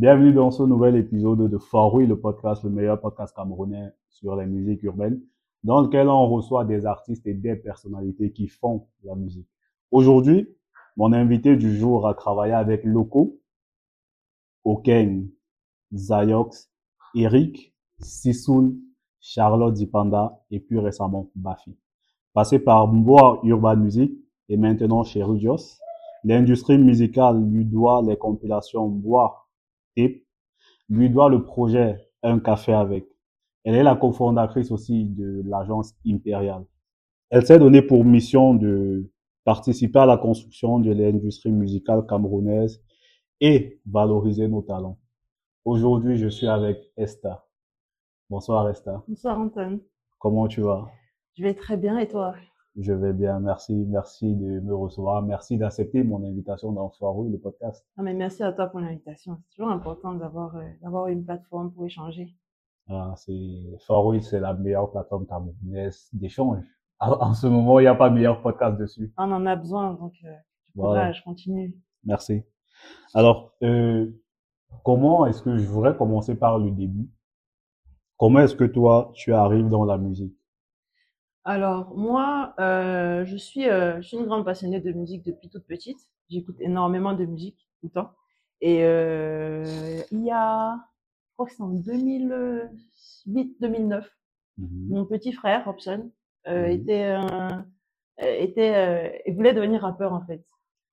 Bienvenue dans ce nouvel épisode de Faroui, le podcast, le meilleur podcast camerounais sur les musiques urbaines, dans lequel on reçoit des artistes et des personnalités qui font la musique. Aujourd'hui, mon invité du jour a travaillé avec Loco, Oken, Zayox, Eric, Sissoul, Charlotte Zipanda et plus récemment Bafi. Passé par Mboa Urban Music et maintenant chez Rudios, l'industrie musicale lui doit les compilations Mboa et lui doit le projet Un café avec. Elle est la cofondatrice aussi de l'agence Impériale. Elle s'est donnée pour mission de participer à la construction de l'industrie musicale camerounaise et valoriser nos talents. Aujourd'hui, je suis avec Esther. Bonsoir Esther. Bonsoir Anton. Comment tu vas? Je vais très bien et toi? Je vais bien, merci. Merci de me recevoir. Merci d'accepter mon invitation dans Soirée, le podcast. ah, mais Merci à toi pour l'invitation. C'est toujours important d'avoir euh, d'avoir une plateforme pour échanger. Ah, c'est Faroui, c'est la meilleure plateforme camerounaise d'échange. En ce moment, il n'y a pas meilleur podcast dessus. On en a besoin, donc euh, Voilà. je continue. Merci. Alors, euh, comment est-ce que je voudrais commencer par le début? Comment est-ce que toi, tu arrives dans la musique? Alors moi, euh, je suis euh, je suis une grande passionnée de musique depuis toute petite. J'écoute énormément de musique tout le temps. Et euh, il y a, je crois que c'est en 2008-2009, Mhm. mon petit frère Robson Mhm. était était il voulait devenir rappeur en fait.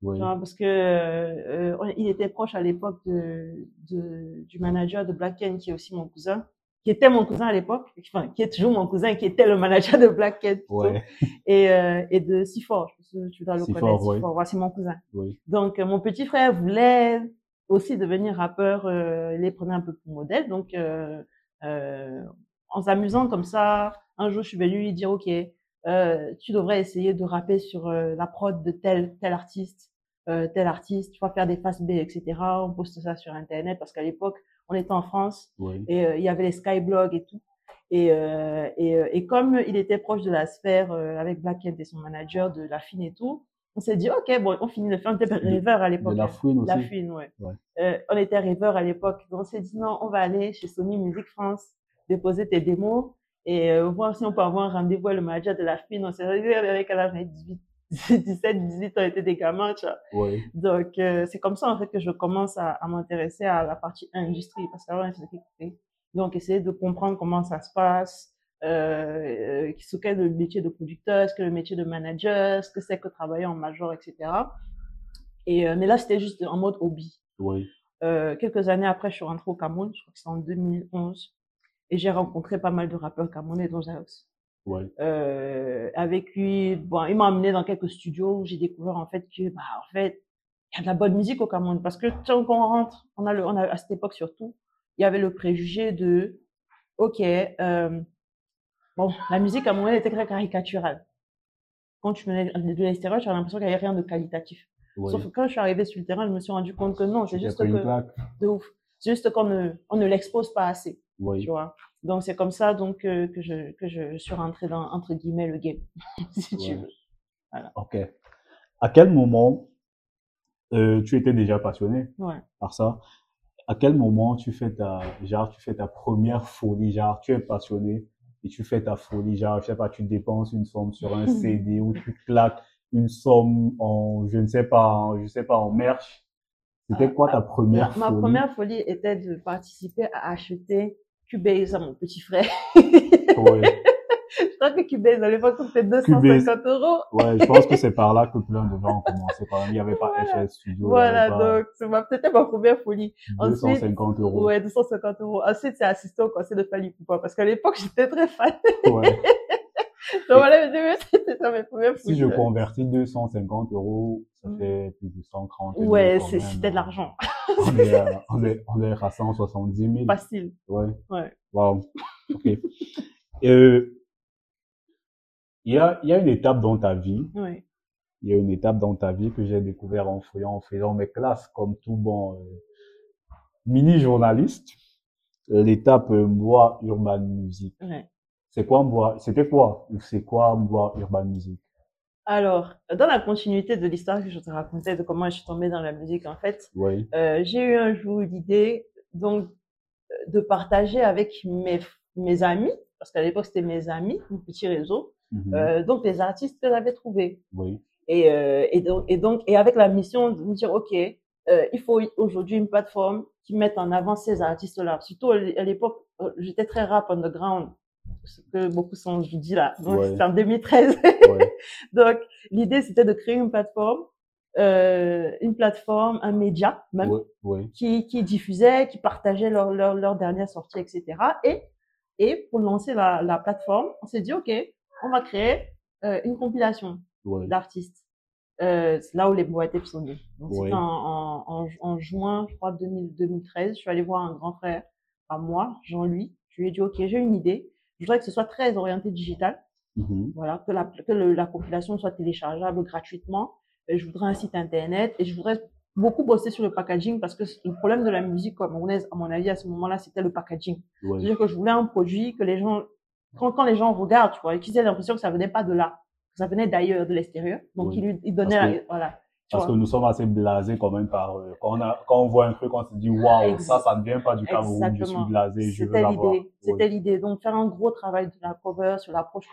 Oui. Genre, parce que il était proche à l'époque de, de du manager de Black Ken qui est aussi mon cousin, qui était mon cousin à l'époque, enfin qui est toujours mon cousin, qui était le manager de Black plutôt, Ouais. et euh, et de Sifor, je pense que tu dois le Sifor, connaître. voilà, c'est mon cousin. Oui. Donc euh, mon petit frère voulait aussi devenir rappeur, euh, il les prenait un peu pour modèle, donc euh, euh, en s'amusant comme ça, un jour je suis venue lui dire ok, euh, tu devrais essayer de rapper sur la prod de tel tel artiste, euh, tel artiste, tu vas faire des fast B, etc. On poste ça sur internet parce qu'à l'époque on était en France Oui. et euh, il y avait les skyblogs et tout. Et, euh, et, euh, et comme il était proche de la sphère euh, avec Black Kent et son manager de la fine et tout, on s'est dit ok bon on finit le film, on était rêveurs à l'époque. la fouine aussi. La fine, ouais. Ouais. Euh, on était rêveurs à l'époque. Donc, on s'est dit, non, on va aller chez Sony Music France, déposer tes démos et voir si on peut avoir un rendez-vous avec le manager de la fine. On s'est réveillé avec elle avait 18, 17, 18 ans, on était des gamins, tu vois. Donc, euh, c'est comme ça, en fait, que je commence à, à m'intéresser à la partie industrie parce qu'avant, je. Donc, essayer de comprendre comment ça se passe, euh, ce qu'est le métier de producteur, ce qu'est le métier de manager, ce que c'est que travailler en major, etc. Et, euh, mais là, c'était juste en mode hobby. Euh, quelques années après, je suis rentrée au Cameroun, je crois que c'est en 2011, et j'ai rencontré pas mal de rappeurs camerounais, dont Zaos. Euh, avec lui, bon, il m'a amené dans quelques studios où j'ai découvert en fait que, bah, en fait, il y a de la bonne musique au Cameroun, parce que quand on rentre, on a le, on a, à cette époque surtout, il y avait le préjugé de, ok, euh, bon, la musique camerounaise était très caricaturale. Quand tu venais de l'extérieur, tu as l'impression qu'il n'y avait rien de qualitatif. Sauf que quand je suis arrivée sur le terrain, je me suis rendu compte que non, c'est juste que, de ouf. C'est juste qu'on ne, on ne l'expose pas assez, Oui. tu vois. Donc c'est comme ça donc euh, que je que je suis rentrée dans entre guillemets le game, si tu veux. Ok. À quel moment euh, tu étais déjà passionné Ouais. par ça? À quel moment tu fais ta, genre, tu fais ta première folie, genre, tu es passionné et tu fais ta folie, genre, je sais pas, tu dépenses une somme sur un CD ou tu claques une somme en, je ne sais pas, en, je sais pas, en merch. C'était Ah, quoi ta Ma, première ma folie? première folie était de participer à acheter Cubase à mon petit frère. Ouais. je crois que Cubase à l'époque coûtait Cubase. 250 euros. Ouais, je pense que c'est par là que plein de gens ont commencé. Par exemple, il n'y avait pas Voilà. FS Studio, Voilà, pas donc c'est ma- c'était ma première folie. ensuite- 250 euros. Ouais, 250 euros. Ensuite, c'est assisté au conseil de Fali Poupa parce qu'à l'époque, j'étais très fan. Ouais. Donc voilà, c'était ça mes premières Si je convertis 250 euros, ça Mm. fait plus de 130 euros. Ouais, c'est- c'était de l'argent. On est, à- on est, on est à 170 000. Facile. Ouais. Ouais. Wow. Ok. Euh, Il y a, il y a une étape dans ta vie, Ouais. il y a une étape dans ta vie que j'ai découvert en faisant, en faisant mes classes comme tout bon euh, mini-journaliste. L'étape euh, Moi Urban Music. Ouais. C'est quoi Moi C'était quoi? C'est quoi Moi Urban Music? Alors, dans la continuité de l'histoire que je te racontais de comment je suis tombée dans la musique, en fait, Oui. euh, j'ai eu un jour l'idée donc, de partager avec mes, mes amis, parce qu'à l'époque, c'était mes amis, mon petit réseau, Mhm. euh, donc les artistes que j'avais trouvés. Oui, Et, euh, et, donc, et donc, et avec la mission de me dire, OK, euh, il faut aujourd'hui une plateforme qui mette en avant ces artistes-là. Surtout à l'époque, euh, j'étais très rap underground, ce que beaucoup sont dit là. Donc, Ouais. c'était en 2013. ouais, donc, l'idée, c'était de créer une plateforme, euh, une plateforme, un média, même, ouais, qui, qui diffusait, qui partageait leur, leur, leur dernière sortie, etc. Et, et pour lancer la, la plateforme, on s'est dit, OK, on va créer euh, une compilation d'artistes. Euh, c'est là où les boîtes sont nées. Donc, c'était en, en, en, en juin, je crois, 2000, 2013. Je suis allée voir un grand frère à moi, Jean-Louis. Je lui ai dit, OK, j'ai une idée. Je voudrais que ce soit très orienté digital. Mhm. Voilà, que la, que le- la compilation soit téléchargeable gratuitement. Et je voudrais un site internet et je voudrais beaucoup bosser sur le packaging parce que le problème de la musique camerounaise, à mon avis, à ce moment-là, c'était le packaging. Ouais. C'est-à-dire que je voulais un produit que les gens, quand, quand les gens regardent, tu vois, qu'ils aient l'impression que ça venait pas de là, que ça venait d'ailleurs, de l'extérieur. Donc, ils lui, ils donnaient, la- voilà. Parce que nous sommes assez blasés quand même par, euh, quand on a, quand on voit un truc, on se dit, waouh, ça, ça ne vient pas du Cameroun, je suis blasé, je veux C'était l'avoir. l'idée. C'était Ouais. l'idée. Donc, faire un gros travail de la cover sur l'approche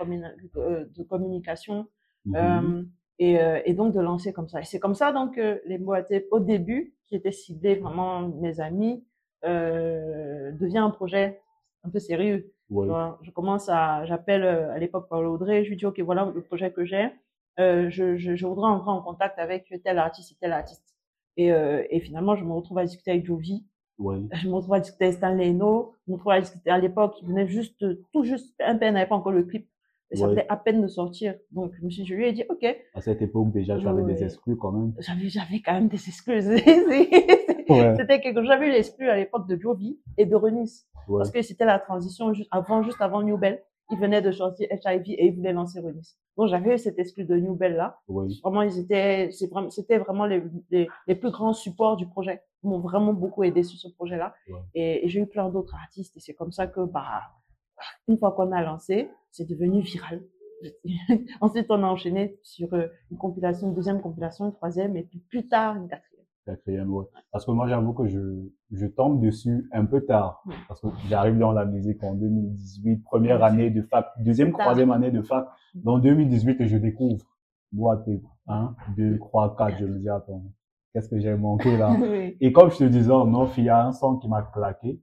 euh, de communication. Euh, et, euh, et donc de lancer comme ça. Et c'est comme ça donc que les boîtes au début, qui étaient ciblés vraiment mes amis, euh, devient un projet un peu sérieux. Ouais. Je commence à, j'appelle euh, à l'époque Paul Audrey, je lui dis ok voilà le projet que j'ai, euh, je, je, je voudrais entrer en contact avec tel artiste et tel artiste. Et, euh, et finalement je me retrouve à discuter avec Jovi, Ouais. je me retrouve à discuter avec Stanley Eno, je me retrouve à discuter à l'époque, il venait juste, tout juste, un peu, il n'avait pas encore le clip. Et ça Ouais. venait à peine de sortir. Donc, je me suis, je lui ai dit, OK, À cette époque, déjà, tu avais Ouais. des exclus quand même. j'avais, j'avais quand même des Ouais. c'était quelque chose, j'avais eu l'exclu à l'époque de Jovi et de Renis. Ouais. Parce que c'était la transition juste avant, juste avant New Bell. Il venait de sortir HIV et il voulait lancer Renis. Donc, j'avais eu cette exclu de New Bell là. Vraiment, ils étaient, c'est vraiment, c'était vraiment les, les, les plus grands supports du projet. Ils m'ont vraiment beaucoup aidé sur ce projet-là. Ouais. Et, et j'ai eu plein d'autres artistes. Et c'est comme ça que, bah, une fois qu'on a lancé, c'est devenu viral. Ensuite, on a enchaîné sur euh, une compilation, une deuxième compilation, une troisième, et puis plus tard, une quatrième. Parce que moi, j'avoue que je, je tombe dessus un peu tard. Mm. Parce que j'arrive dans la musique en 2018, première année de fac, deuxième, troisième année de fac. Dans 2018, je découvre boîte 1, 2, 3, 4. Je me dis, attends, qu'est-ce que j'ai manqué là? Oui. Et comme je te disais, off, il y a un son qui m'a claqué.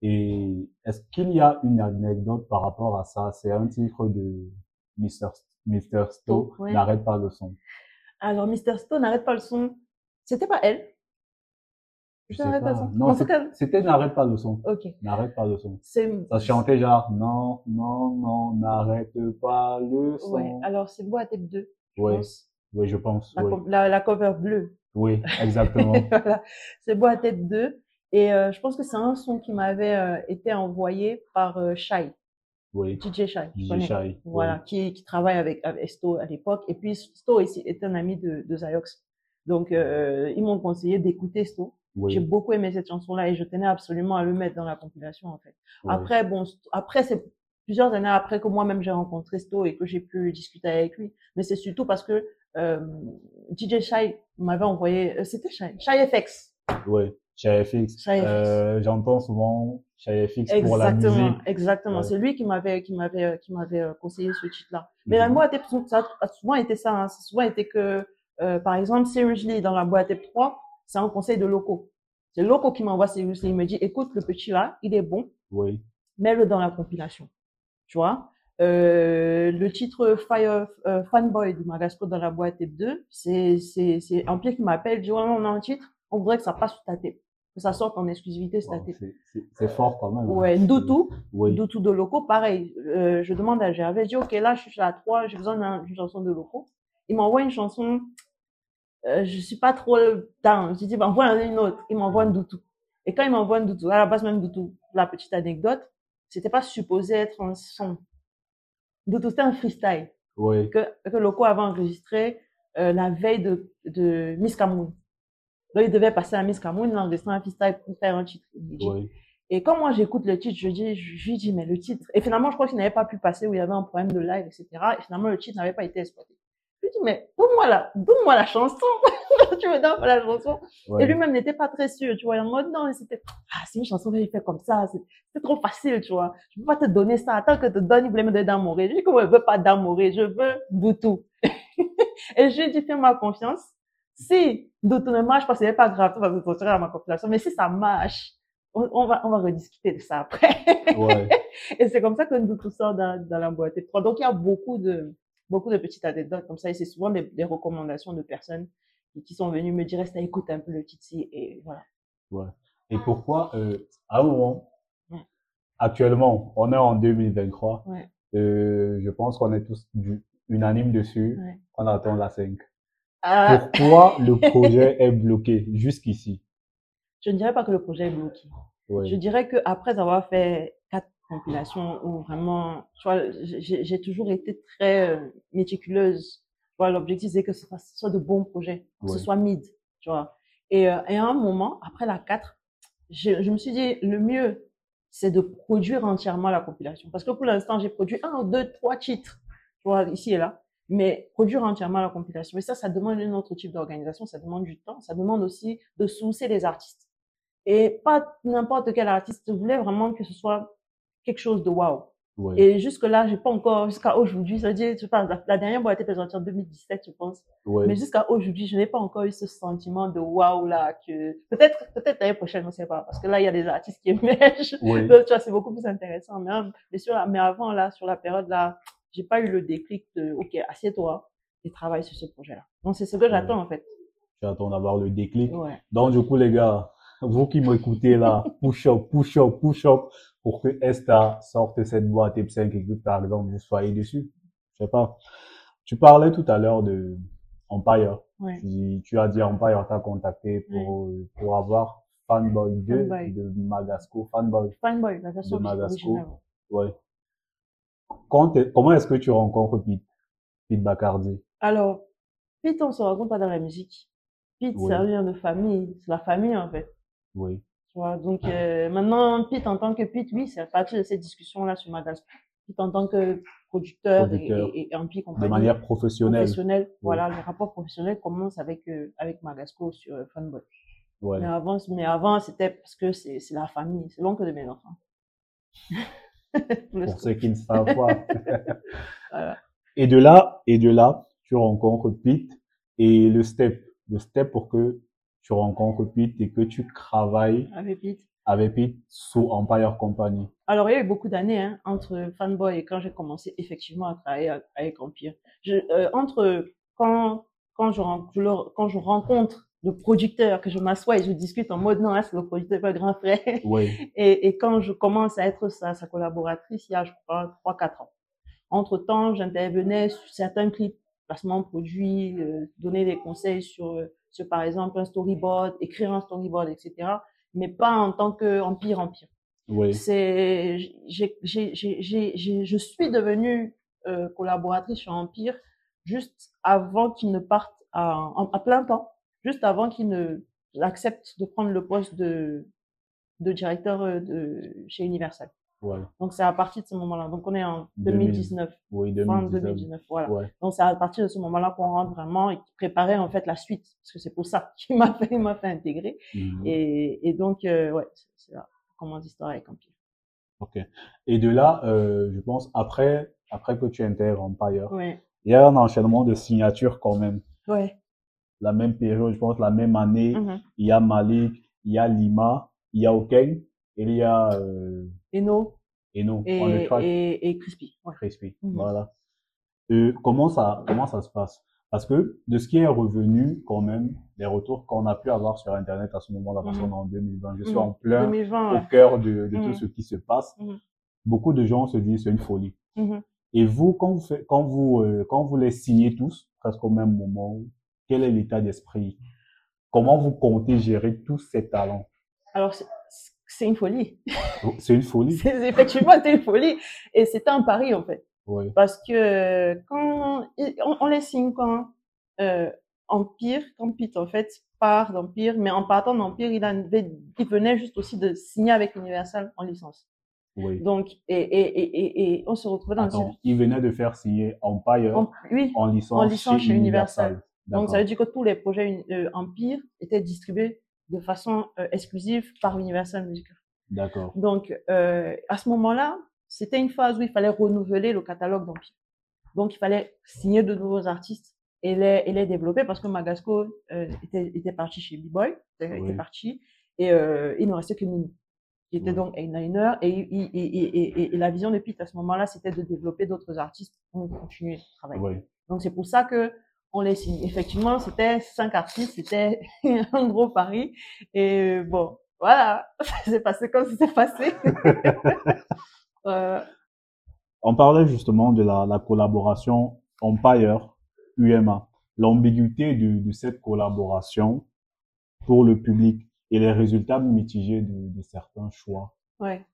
Et est-ce qu'il y a une anecdote par rapport à ça? C'est un titre de Mr. Mr. Sto, Ouais. n'arrête pas le son. Alors, Mr. Stone, n'arrête pas le son. C'était pas elle. N'arrête pas. Non, c'était n'arrête pas le son. ok. N'arrête pas le son. Ça chantait genre, non, non, non, n'arrête pas le son. ouais. Alors, c'est Boîte 2. je Ouais. pense. Oui, je pense. La, Oui, com- la, la cover bleue. oui exactement. voilà. C'est à tête 2. Et euh, je pense que c'est un son qui m'avait euh, été envoyé par euh, Shai, Oui, DJ Shai. DJ. Shai. Voilà, qui, qui travaille avec, avec Sto à l'époque. Et puis Sto est, est un ami de, de Zayox. Donc, euh, ils m'ont conseillé d'écouter Sto. Oui, J'ai beaucoup aimé cette chanson-là et je tenais absolument à le mettre dans la compilation, en fait. oui. Après, bon, après, c'est plusieurs années après que moi-même j'ai rencontré Sto et que j'ai pu discuter avec lui. Mais c'est surtout parce que euh, DJ Shai m'avait envoyé, euh, c'était Shai, Shai FX. Oui, chez FX. Shai FX. Euh, j'entends souvent chez FX pour la Exactement, musique. exactement. Ouais. C'est lui qui m'avait, qui m'avait, euh, qui m'avait conseillé ce titre-là. Mais boîte Tape, ça a souvent été ça. Hein. Ça a souvent été que, euh, par exemple, Seriously dans la boîte Tape 3, c'est un conseil de locaux. C'est Loco qui m'envoie Seriously. Il me dit, écoute, le petit là, il est bon, Oui, mets-le dans la compilation. Tu vois? Euh, le titre Fire euh, Fanboy du Magasco dans la boîte Tape 2, c'est, c'est, c'est Empire qui m'appelle, dit, ouais, on a un titre, on voudrait que ça passe sur ta tape. Que ça sorte en exclusivité sur ta tape. c'est- fort quand même. hein. Ouais, Ndutu, Oui, Ndutu de locaux, pareil. Euh, je demande à Gervais, je dis, OK, là, je suis à 3, j'ai besoin d'un- d'une chanson de locaux. Il m'envoie une chanson, euh, je suis pas trop down. Je dis, bah, envoie une autre. Il m'envoie Ndutu. Et quand il m'envoie Ndutu, à la base même Ndutu, la petite anecdote, c'était pas supposé être un son. Ndutu, c'était un freestyle oui, que, que Loco avait enregistré euh, la veille de, de Miss Cameroun. Donc, il devait passer à Miss Cameroun, il a enregistré un freestyle pour faire un titre. oui. Et quand moi j'écoute le titre, je dis, je, je lui dis, mais le titre. Et finalement, je crois qu'il n'avait pas pu passer où il y avait un problème de live, etc. Et finalement, le titre n'avait pas été exploité. Je lui dis, mais donne-moi la, donne-moi la chanson. tu me donnes pas la chanson. Ouais. Et lui-même n'était pas très sûr, tu vois. En mode, non, c'était, ah, c'est une chanson que j'ai fait comme ça. C'est trop facile, tu vois. Je peux pas te donner ça. Attends que te donne, il voulait me donner d'amouré. Je dis, comment je veux pas d'amouré? Je veux Doutou. Et je lui dit, fais-moi confiance. Si Doutou ne marche pas, c'est pas grave. Tu vas te retirer à ma compilation. Mais si ça marche, on, on va, on va rediscuter de ça après. Ouais. Et c'est comme ça que Doutou sort dans, dans la boîte. Donc, il y a beaucoup de, beaucoup de petites anecdotes comme ça. Et c'est souvent des, des recommandations de personnes qui- sont venues me dire, à écouter un peu le Titi. Et voilà. Et pourquoi, euh, à moment, Ouais. actuellement, on est en 2023, Ouais. euh, je pense qu'on est tous du, unanimes dessus, Ouais. on attend la 5. Ah, Pourquoi le projet est bloqué jusqu'ici? je ne dirais pas que le projet est bloqué. Je Ouais. dirais que après avoir fait quatre compilations où vraiment, tu vois, j'ai toujours été très euh, méticuleuse. Tu vois, l'objectif c'est que ce soit, de bons projets, que ce soit mid, tu vois. Et, euh, et à un moment, après la 4, je, je me suis dit, le mieux, c'est de produire entièrement la compilation. Parce que pour l'instant, j'ai produit un, deux, trois titres, tu vois, ici et là. Mais produire entièrement la compilation. Mais ça, ça demande un autre type d'organisation, ça demande du temps, ça demande aussi de sourcer les artistes. Et pas n'importe quel artiste. Je voulais vraiment que ce soit quelque chose de waouh. Ouais. Et jusque-là, j'ai pas encore, jusqu'à aujourd'hui, ça veut dire, pense, la, la dernière boîte a été présentée en 2017, je pense. Ouais. Mais jusqu'à aujourd'hui, je n'ai pas encore eu ce sentiment de waouh là, que peut-être, peut-être l'année prochaine, on ne sait pas, parce que là, il y a des artistes qui émergent. Ouais. Donc, tu vois, c'est beaucoup plus intéressant. Mais, hein, mais, sur la- mais avant, là, sur la période là, j'ai pas eu le déclic de, OK, assieds-toi et travaille sur ce projet-là. Donc, c'est ce que j'attends, en fait. Tu attends d'avoir le déclic. Donc, du coup, les gars, vous qui m'écoutez là, push up, push up, push up, pour que Esta sorte cette boîte Ep5 et que, par exemple, vous soyez dessus. Je sais pas. Tu parlais tout à l'heure de Empire. Ouais. Tu, tu as dit Empire t'a contacté pour, pour avoir Fanboy 2 Fanboy. de Magasco. Fanboy. Fanboy, la version De Magasco. Ouais. Quand comment est-ce que tu rencontres Pete? Pete Bacardi? Alors, Pete, on se rencontre pas dans la musique. Pete, c'est un lien de famille. C'est la famille, en fait. Oui. Tu vois, donc euh, maintenant, Pete, en tant que Pete, oui, c'est à partir de cette discussion-là sur Magasco. Pete, en tant que producteur, et- Producteur. Et, et, en Pi De compagnie, manière professionnelle. professionnel, voilà, le rapport professionnel commence avec, euh, avec Magasco sur euh, Funboy. Ouais. Mais avant, mais avant c'était parce que c'est la famille, c'est l'oncle de mes enfants. Pour ceux qui ne savent pas. Voilà. Et de là, et de là, tu rencontres Pete et le step, le step pour que tu rencontres Pete et que tu travailles Avec Pete. avec Pete sous Empire Company. Alors, il y a eu beaucoup d'années hein, entre Fanboy et quand j'ai commencé effectivement à travailler avec Empire. Je, euh, entre quand, quand, je, quand je rencontre le producteur, que je m'assois et je discute en mode non, là, c'est le producteur, pas le grand frère. Oui, Et, et quand je commence à être sa, sa collaboratrice, il y a, je crois, 3-4 ans. Entre-temps, j'intervenais sur certains clips, placement de produits, euh, donner des conseils sur, euh, sur, par exemple, un storyboard, écrire un storyboard, etc. Mais pas en tant que empire, empire. oui, C'est, j'ai, j'ai, j'ai, j'ai, j'ai- je suis devenue euh, collaboratrice sur Empire juste avant qu'il ne parte à plein temps, juste avant qu'il ne accepte de prendre le poste de, de directeur euh, de, chez Universal. Ouais, Donc c'est à partir de ce moment-là. Donc on est en 2000, 2019, oui, fin 2019. 2019, voilà. Ouais, Donc c'est à partir de ce moment-là qu'on rentre vraiment et qui préparait en fait la suite, parce que c'est pour ça qu'il m'a fait, m'a fait intégrer. mhm. Et, et donc euh, ouais, c'est, là qu'on commence l'histoire avec Empire. ok. Et de là, euh, je pense, après, après que tu intègres Empire, Ouais, il y a un enchaînement de signatures quand même. ouais. La même période, je pense, la même année, Mhm. il y a Malik, il y a Lima, il y a Okeng, et il y a, euh, Eno Eno, et, et, et Crispy. Ouais. Crispy. Mhm. Voilà. Euh, comment ça, comment ça se passe? Parce que de ce qui est revenu, quand même, les retours qu'on a pu avoir sur Internet à ce moment-là, parce Mhm. qu'on est en 2020, je suis Mhm. en plein 2020, au cœur de, de tout ce qui se passe. Beaucoup de gens se disent c'est une folie. Et vous, quand vous quand vous, euh, quand vous les signez tous, presque au même moment, quel est l'état d'esprit? Comment vous comptez gérer tous ces talents? Alors, c'est- une folie. C'est une folie. C'est effectivement c'est une folie. Et c'était un pari, en fait. Oui, Parce que quand on, on les signe quand euh, Empire, quand Pete, en fait, part d'Empire, mais en partant d'Empire, il, avait- il venait juste aussi de signer avec Universal en licence. Oui. Donc, et, et, et, et, on se retrouvait dans Attends, il venait de faire signer Empire. Oui, en licence, en licence chez chez Universal. Universal. donc ça veut dire que tous les projets euh, Empire étaient distribués de façon euh, exclusive par Universal Music. D'accord. Donc, euh, à ce moment-là, c'était une phase où il fallait renouveler le catalogue d'Empire. Donc, il fallait signer de nouveaux artistes et les, et les développer parce que Magasco euh, était, était parti chez B-Boy, était, Oui. parti, et euh, il ne restait que Mini, qui était Oui. donc et, et, et, et la vision de Pete à ce moment-là, c'était de développer d'autres artistes pour continuer de travailler. Oui. Donc, c'est pour ça que on les signe. Effectivement, c'était cinq artistes, c'était un gros pari. Et bon, voilà, c'est passé comme c'est passé. Euh, On parlait justement de la, la collaboration Empire UMA, l'ambiguïté de, de cette collaboration pour le public et les résultats mitigés de, de certains choix. ouais.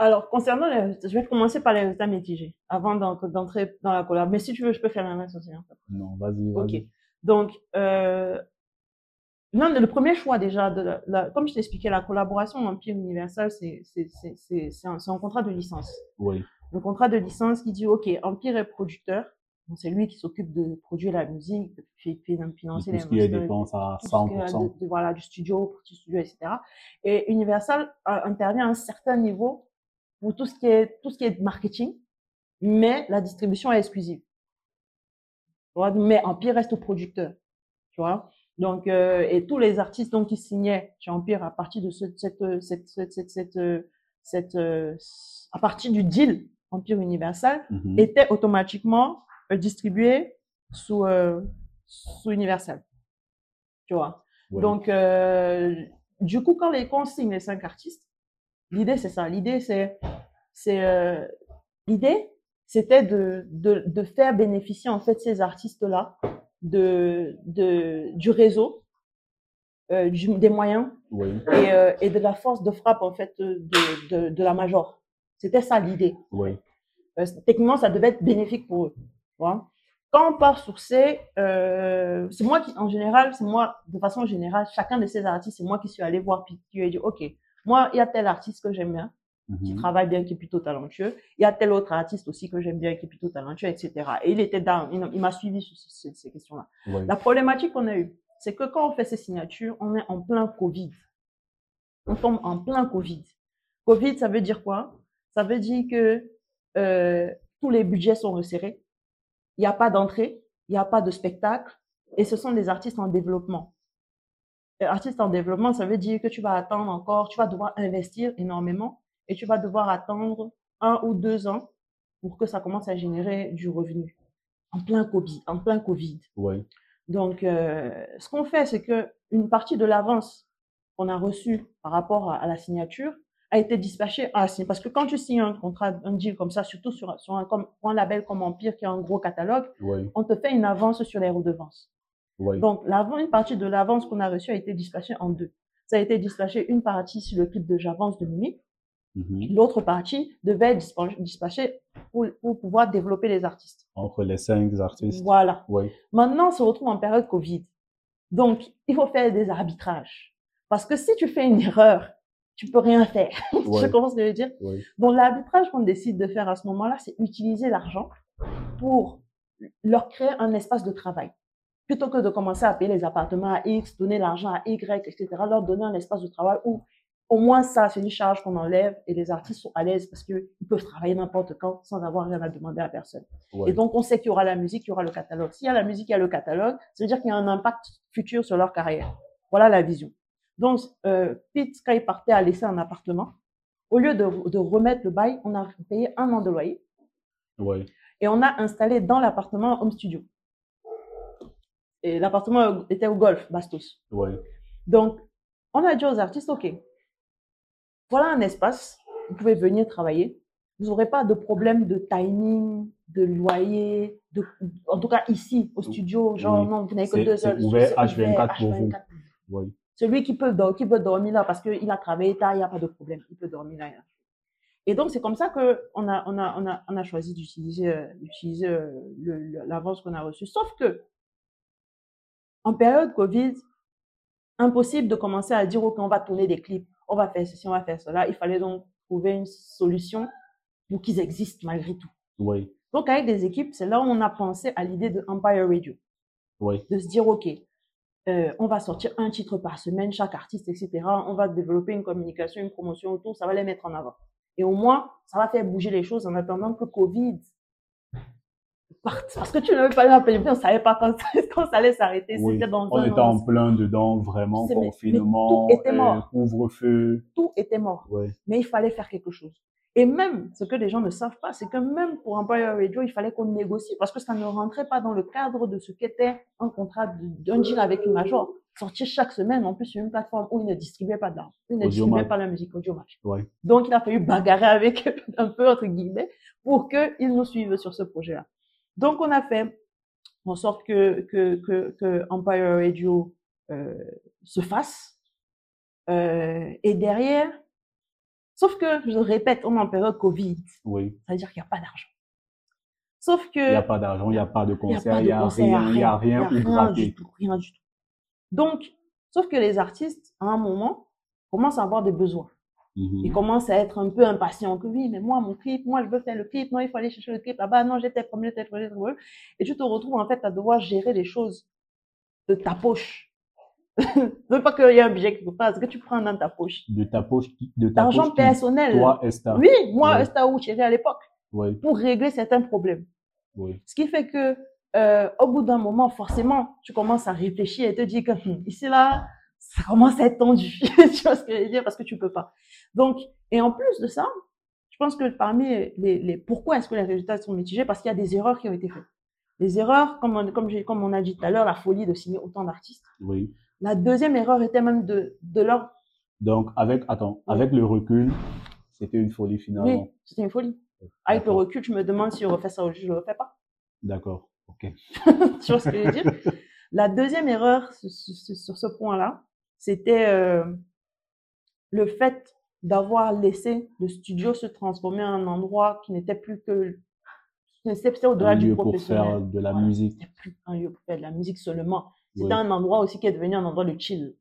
Alors, concernant les résultats, je vais commencer par les résultats mitigés avant d'en- d'entrer dans la collab. Mais si tu veux, je peux faire la même chose. hein. Non, vas-y, Ok. vas-y. Donc, euh, non, le premier choix déjà, de la, la- comme je t'expliquais, la collaboration Empire Universal, c'est c'est- c'est- c'est- c'est un, un contrat de licence. Oui, Le contrat de licence qui dit, OK, Empire est producteur, c'est lui qui s'occupe de produire la musique, de fi- fi- de financer tout les ce qui est dépenses à tout ce qui est 100%. de- de- voilà, du studio, partie studio, etc. Et Universal euh, intervient à un certain niveau pour tout ce qui est, tout ce qui est marketing, mais la distribution est exclusive. Tu vois, mais Empire reste producteur. Tu vois. Donc, euh, et tous les artistes donc, qui signaient chez Empire à partir de ce- cette, euh, cette, cette, cette, cette, euh, cette, euh, à partir du deal Empire Universal, Mhm. étaient automatiquement euh, distribués sous, euh, sous Universal. Tu vois. Ouais. Donc, euh, du coup, quand les signe les cinq artistes, l'idée c'est ça. L'idée c'est, c'est euh, l'idée c'était de, de, de faire bénéficier en fait ces artistes-là de, de du réseau, euh, du- des moyens Oui, et, euh, et de la force de frappe en fait de, de, la major. C'était ça l'idée. oui, techniquement, ça devait être bénéfique pour eux. Quand on part sur ces, c'est moi qui, en général, c'est moi, de façon générale, chacun de ces artistes, c'est moi qui suis allé voir, puis qui lui ai dit, OK, moi, il y a tel artiste que j'aime bien, qui mhm. travaille bien, qui est plutôt talentueux. Il y a tel autre artiste aussi que j'aime bien, qui est plutôt talentueux, etc. Et il était dans, il, il m'a suivi sur ces, ces questions-là. oui, La problématique qu'on a eue, c'est que quand on fait ces signatures, on est en plein Covid. On tombe en plein Covid. Covid, ça veut dire quoi? Ça veut dire que euh, tous les budgets sont resserrés. Il n'y a pas d'entrée, il n'y a pas de spectacle, et ce sont des artistes en développement. Et artiste en développement, ça veut dire que tu vas attendre encore, tu vas devoir investir énormément, et tu vas devoir attendre un ou deux ans pour que ça commence à générer du revenu. En plein Covid, en plein Covid. Donc, euh, ce qu'on fait, c'est que une partie de l'avance qu'on a reçue par rapport à, à la signature a été dispatchée à signer. Parce que quand tu signes un contrat, un deal comme ça, surtout sur, sur un, comme, pour un label comme Empire qui a un gros catalogue, on te fait une avance sur les redevances. Oui, Donc, l'avant, une partie de l'avance qu'on a reçue a été dispatchée en deux. Ça a été dispatché une partie sur le clip de J'avance de Mimi, mhm. l'autre partie devait être dispa- dispatchée pour, pour pouvoir développer les artistes. Entre les cinq artistes. Voilà. Oui, Maintenant, on se retrouve en période Covid. Donc, il faut faire des arbitrages. Parce que si tu fais une erreur, tu peux rien faire. tu Ouais. comprends ce que je veux dire? Donc, l'arbitrage qu'on décide de faire à ce moment-là, c'est utiliser l'argent pour leur créer un espace de travail. Plutôt que de commencer à payer les appartements à X, donner l'argent à Y, etc., leur donner un espace de travail où au moins ça, c'est une charge qu'on enlève et les artistes sont à l'aise parce qu'ils peuvent travailler n'importe quand sans avoir rien à demander à personne. Et donc, on sait qu'il y aura la musique, il y aura le catalogue. S'il y a la musique, il y a le catalogue, ça veut dire qu'il y a un impact futur sur leur carrière. Voilà la vision. Donc, euh, Pete, quand il partait à laisser un appartement, au lieu de, de remettre le bail, on a payé un an de loyer oui, et on a installé dans l'appartement un home studio. Et l'appartement était au golf, Bastos. Donc, on a dit aux artistes, OK, voilà un espace, vous pouvez venir travailler. Vous n'aurez pas de problème de timing, de loyer, de, en tout cas ici, au studio, genre, Oui. non, vous n'avez que deux c'est heures. ouvert c'est H24 pour vous. H24. oui, Celui qui peut, dor- qui peut dormir là parce qu'il a travaillé tard, il n'y a pas de problème. Il peut dormir là. Et donc, c'est comme ça qu'on a, on a, on a, on a choisi d'utiliser, euh, l'avance qu'on a reçue. Sauf que, en période Covid, impossible de commencer à dire, OK, on va tourner des clips, on va faire ceci, on va faire cela. Il fallait donc trouver une solution pour qu'ils existent malgré tout. Oui, Donc, avec des équipes, c'est là où on a pensé à l'idée de Empire Radio, oui, de se dire, OK, euh, on va sortir un titre par semaine, chaque artiste, etc. On va développer une communication, une promotion autour, ça va les mettre en avant. Et au moins, ça va faire bouger les choses en attendant que Covid Parce que tu n'avais pas pandémie, on ne savait pas quand, quand ça allait s'arrêter. oui. C'était dans On un était en plein dedans, vraiment, confinement, euh, couvre-feu. Tout était mort. Mais il fallait faire quelque chose. Et même, ce que les gens ne savent pas, c'est que même pour Empire Radio, il fallait qu'on négocie parce que ça ne rentrait pas dans le cadre de ce qu'était un contrat d'un deal avec une major. Sortir chaque semaine, en plus, sur une plateforme où ils ne distribuaient pas où ils ne Audiomack. distribuaient pas la musique audio match. Donc, il a fallu bagarrer avec un peu, entre guillemets, pour qu'ils nous suivent sur ce projet-là. Donc, on a fait en sorte que, que, que, que Empire Radio euh, se fasse. Euh, et derrière, sauf que, je le répète, on est en période Covid, oui. ça veut dire qu'il n'y a pas d'argent. Sauf que Il n'y a pas d'argent, il n'y a pas de concert, il n'y a rien, il n'y a y a rien du tout, rien du tout. Donc, sauf que les artistes, à un moment, commencent à avoir des besoins. Mhm. Ils commencent à être un peu impatients. Que oui, mais moi, mon clip, moi, je veux faire le clip. Non, il faut aller chercher le clip là-bas. Non, j'étais premier, j'étais premier, j'étais premier. Et tu te retrouves, en fait, à devoir gérer les choses de ta poche. non pas qu'il y a un budget quelque part, c'est que tu prends dans ta poche? De ta poche, de ta D'argent poche, personnel. toi, Esther. Oui, moi, Ouais. c'était où chérie à l'époque, Oui, pour régler certains problèmes. oui, Ce qui fait que, euh, au bout d'un moment, forcément, tu commences à réfléchir et te dire que hum, ici, là, ça commence à être tendu. tu vois ce que je veux dire? Parce que tu peux pas. Donc, et en plus de ça, je pense que parmi les, les pourquoi est-ce que les résultats sont mitigés? Parce qu'il y a des erreurs qui ont été faites. Les erreurs, comme on, comme on a dit tout à l'heure, la folie de signer autant d'artistes. oui. La deuxième erreur était même de, de leur, Donc, avec, attends, Oui. avec le recul, c'était une folie finalement. oui, c'était une folie. Avec le recul, je me demande si je refais ça aujourd'hui, je le refais pas. D'accord, ok. tu vois ce que je veux dire? La deuxième erreur sur, sur- sur ce point-là, c'était euh, le fait d'avoir laissé le studio se transformer en un endroit qui n'était plus que c'était au-delà Un du lieu pour professionnel. faire de la Voilà. musique. C'était plus un lieu pour faire de la musique seulement. C'était un endroit aussi qui est devenu un endroit de chill.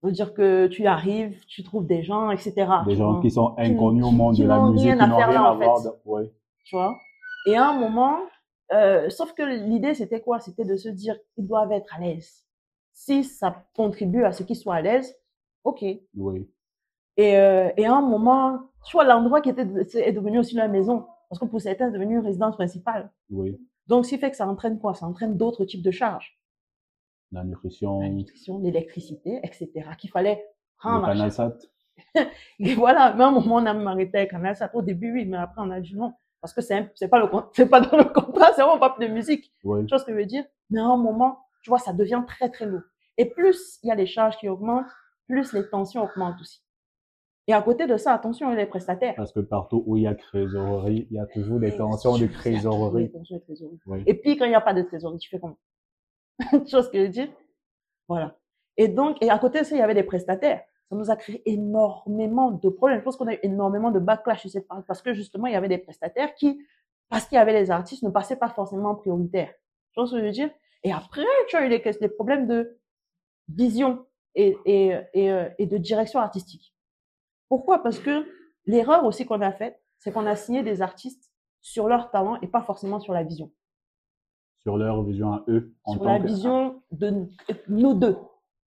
Ça veut dire que tu arrives, tu trouves des gens, etc. Des gens vois. qui sont inconnus au monde qui de la musique, qui n'ont rien là, à voir. de- ouais. tu vois? Et à un moment, euh, sauf que l'idée, c'était quoi? C'était de se dire qu'ils doivent être à l'aise. Si ça contribue à ce qu'ils soient à l'aise, ok. Et, euh, et à un moment, vois, l'endroit qui était est devenu aussi la maison. Parce que pour certains, c'est devenu une résidence principale. oui. Donc, ce qui fait que ça entraîne quoi? Ça entraîne d'autres types de charges. La nutrition, La le nutrition, l'électricité, etc. Qu'il fallait prendre en canal. Et voilà, mais à un moment, on a même arrêté avec Canal Sat. Au début, oui, mais après, on a dit non. Parce que c'est pas le pas dans le contrat, c'est vraiment pas de musique. Oui, Tu vois ce que je veux dire? Mais à un moment, tu vois, ça devient très, très lourd. Et plus il y a les charges qui augmentent, plus les tensions augmentent aussi. Et à côté de ça, attention, il y a les prestataires. parce que partout où il y a trésorerie, il y a toujours des tensions de trésorerie. tensions de trésorerie. Oui, Et puis, quand il n'y a pas de trésorerie, tu fais comment? tu vois ce que je veux dire? Voilà. Et donc, et à côté de ça, il y avait des prestataires. Ça nous a créé énormément de problèmes. Je pense qu'on a eu énormément de backlash sur cette partie parce que justement, il y avait des prestataires qui, parce qu'il y avait les artistes, ne passaient pas forcément en prioritaire. Tu vois ce que je veux dire? Et après, tu as eu des, des problèmes de vision et, et, et, euh, et de direction artistique. Pourquoi? Parce que l'erreur aussi qu'on a faite, c'est qu'on a signé des artistes sur leur talent et pas forcément sur la vision sur leur vision à eux. En sur tant la que- vision de nous deux.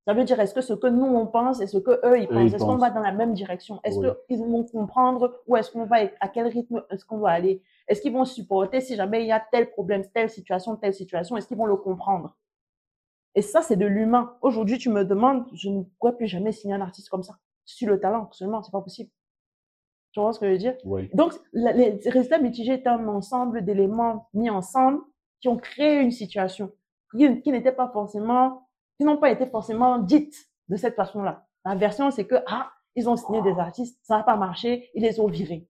Ça veut dire, est-ce que ce que nous, on pense et ce que eux, ils Eux, pensent, est-ce qu'on va dans la même direction? Est-ce Oui. qu'ils vont comprendre où est-ce qu'on va, à quel rythme est-ce qu'on va aller? Est-ce qu'ils vont supporter si jamais il y a tel problème, telle situation, telle situation? Est-ce qu'ils vont le comprendre? Et ça, c'est de l'humain. Aujourd'hui, tu me demandes, je ne pourrais plus jamais signer un artiste comme ça. Sur le talent, seulement, c'est pas possible. Tu vois ce que je veux dire? Oui, Donc, la- les résultats mitigés est un ensemble d'éléments mis ensemble qui ont créé une situation qui, qui n'était pas forcément, qui n'ont pas été forcément dites de cette façon-là. La version, c'est que, ah, ils ont signé des artistes, ça n'a pas marché, ils les ont virés.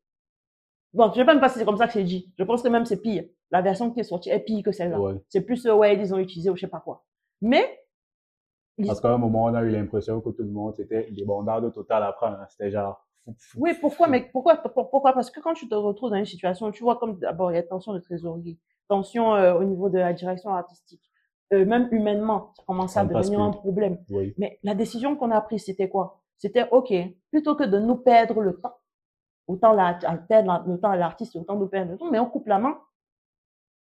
Bon, je ne sais même pas si c'est comme ça que c'est dit. Je pense que même c'est pire. La version qui est sortie est pire que celle-là. ouais. C'est plus, euh, ouais, ils ont utilisé ou je sais pas quoi. Mais, Parce qu'à un moment, on a eu l'impression que tout le monde était débandade totale après. hein. C'était genre. Oui, pourquoi, mais pourquoi, pour- pourquoi? Parce que quand tu te retrouves dans une situation, tu vois comme d'abord, il y a tension de trésorerie, tension euh, au niveau de la direction artistique, euh, même humainement, ça commence à ne devenir un problème. Oui, Mais la décision qu'on a prise, c'était quoi? C'était, OK, plutôt que de nous perdre le temps autant la, à l'artiste, autant temps, mais on coupe la main.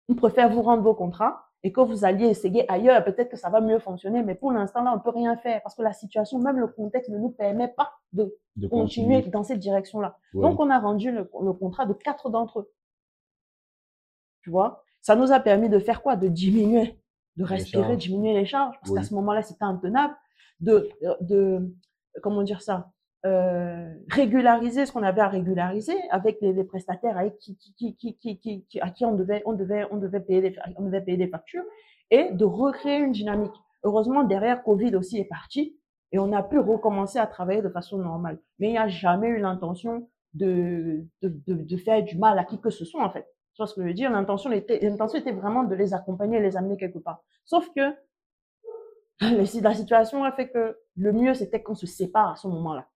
On préfère vous rendre vos contrats et que vous alliez essayer ailleurs, peut-être que ça va mieux fonctionner, mais pour l'instant, là, on ne peut rien faire parce que la situation, même le contexte ne nous permet pas de, continuer, dans cette direction-là. Donc, on a rendu le, contrat de quatre d'entre eux. Tu vois? Ça nous a permis de faire quoi? De diminuer, de respirer, diminuer les charges, parce qu'à ce moment-là, c'était intenable. De, de, comment dire ça? Euh, régulariser ce qu'on avait à régulariser avec les, prestataires avec qui, qui, qui, qui, à qui on devait, on devait, on devait payer des, on devait payer des factures et de recréer une dynamique. Heureusement, derrière, Covid aussi est parti et on a pu recommencer à travailler de façon normale. Mais il n'y a jamais eu l'intention de, de, de, faire du mal à qui que ce soit, en fait. Tu vois ce que je veux dire? L'intention était, l'intention était vraiment de les accompagner, les amener quelque part. Sauf que la situation a fait que le mieux, c'était qu'on se sépare à ce moment-là.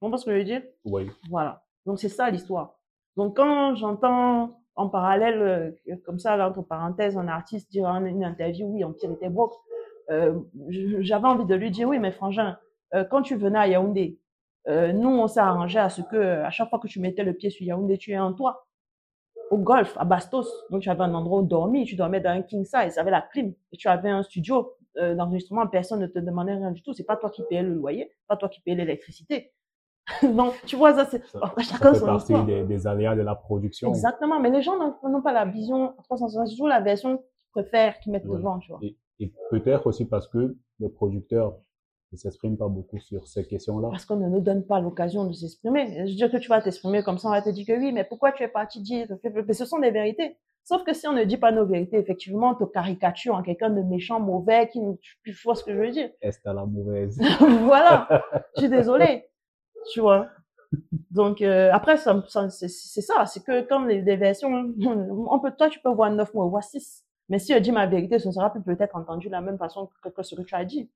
Vous comprenez ce que je veux dire? Oui. Voilà. Donc, c'est ça l'histoire. Donc, quand j'entends en parallèle, euh, comme ça, entre parenthèses, un artiste dire en une interview, oui, on tire tes brocs, euh, j'avais envie de lui dire, oui, mais frangin, euh, quand tu venais à Yaoundé, euh, nous, on s'est arrangé à ce que, à chaque fois que tu mettais le pied sur Yaoundé, tu es en toi. Au golf, à Bastos, donc tu avais un endroit où dormir, tu dormais dans un king size, avait la clim, et tu avais un studio d'enregistrement, personne ne te demandait rien du tout, c'est pas toi qui payais le loyer, pas toi qui payais l'électricité, Donc, tu vois, ça, c'est chacun ça fait partie des, des, aléas de la production. Exactement, mais les gens n'ont pas la vision 360, c'est toujours la version qu'ils préfèrent, qu'ils mettent devant, tu vois. Et, et peut-être aussi parce que les producteurs ne s'expriment pas beaucoup sur ces questions-là. Parce qu'on ne nous donne pas l'occasion de s'exprimer. Je veux dire que tu vas t'exprimer comme ça, on va te dire que oui, mais pourquoi tu es parti dire, mais ce sont des vérités. Sauf que si on ne dit pas nos vérités, effectivement, on te caricature en quelqu'un de méchant, mauvais, qui, tu vois ce que je veux dire. Est à la mauvaise? voilà. Je suis désolée tu vois. Donc euh, après, ça, c'est ça, c'est que comme les, versions, on peut, toi tu peux voir 9 mois, voir 6. Mais si je dis ma vérité, ce ne sera plus peut-être entendu de la même façon que, ce que tu as dit.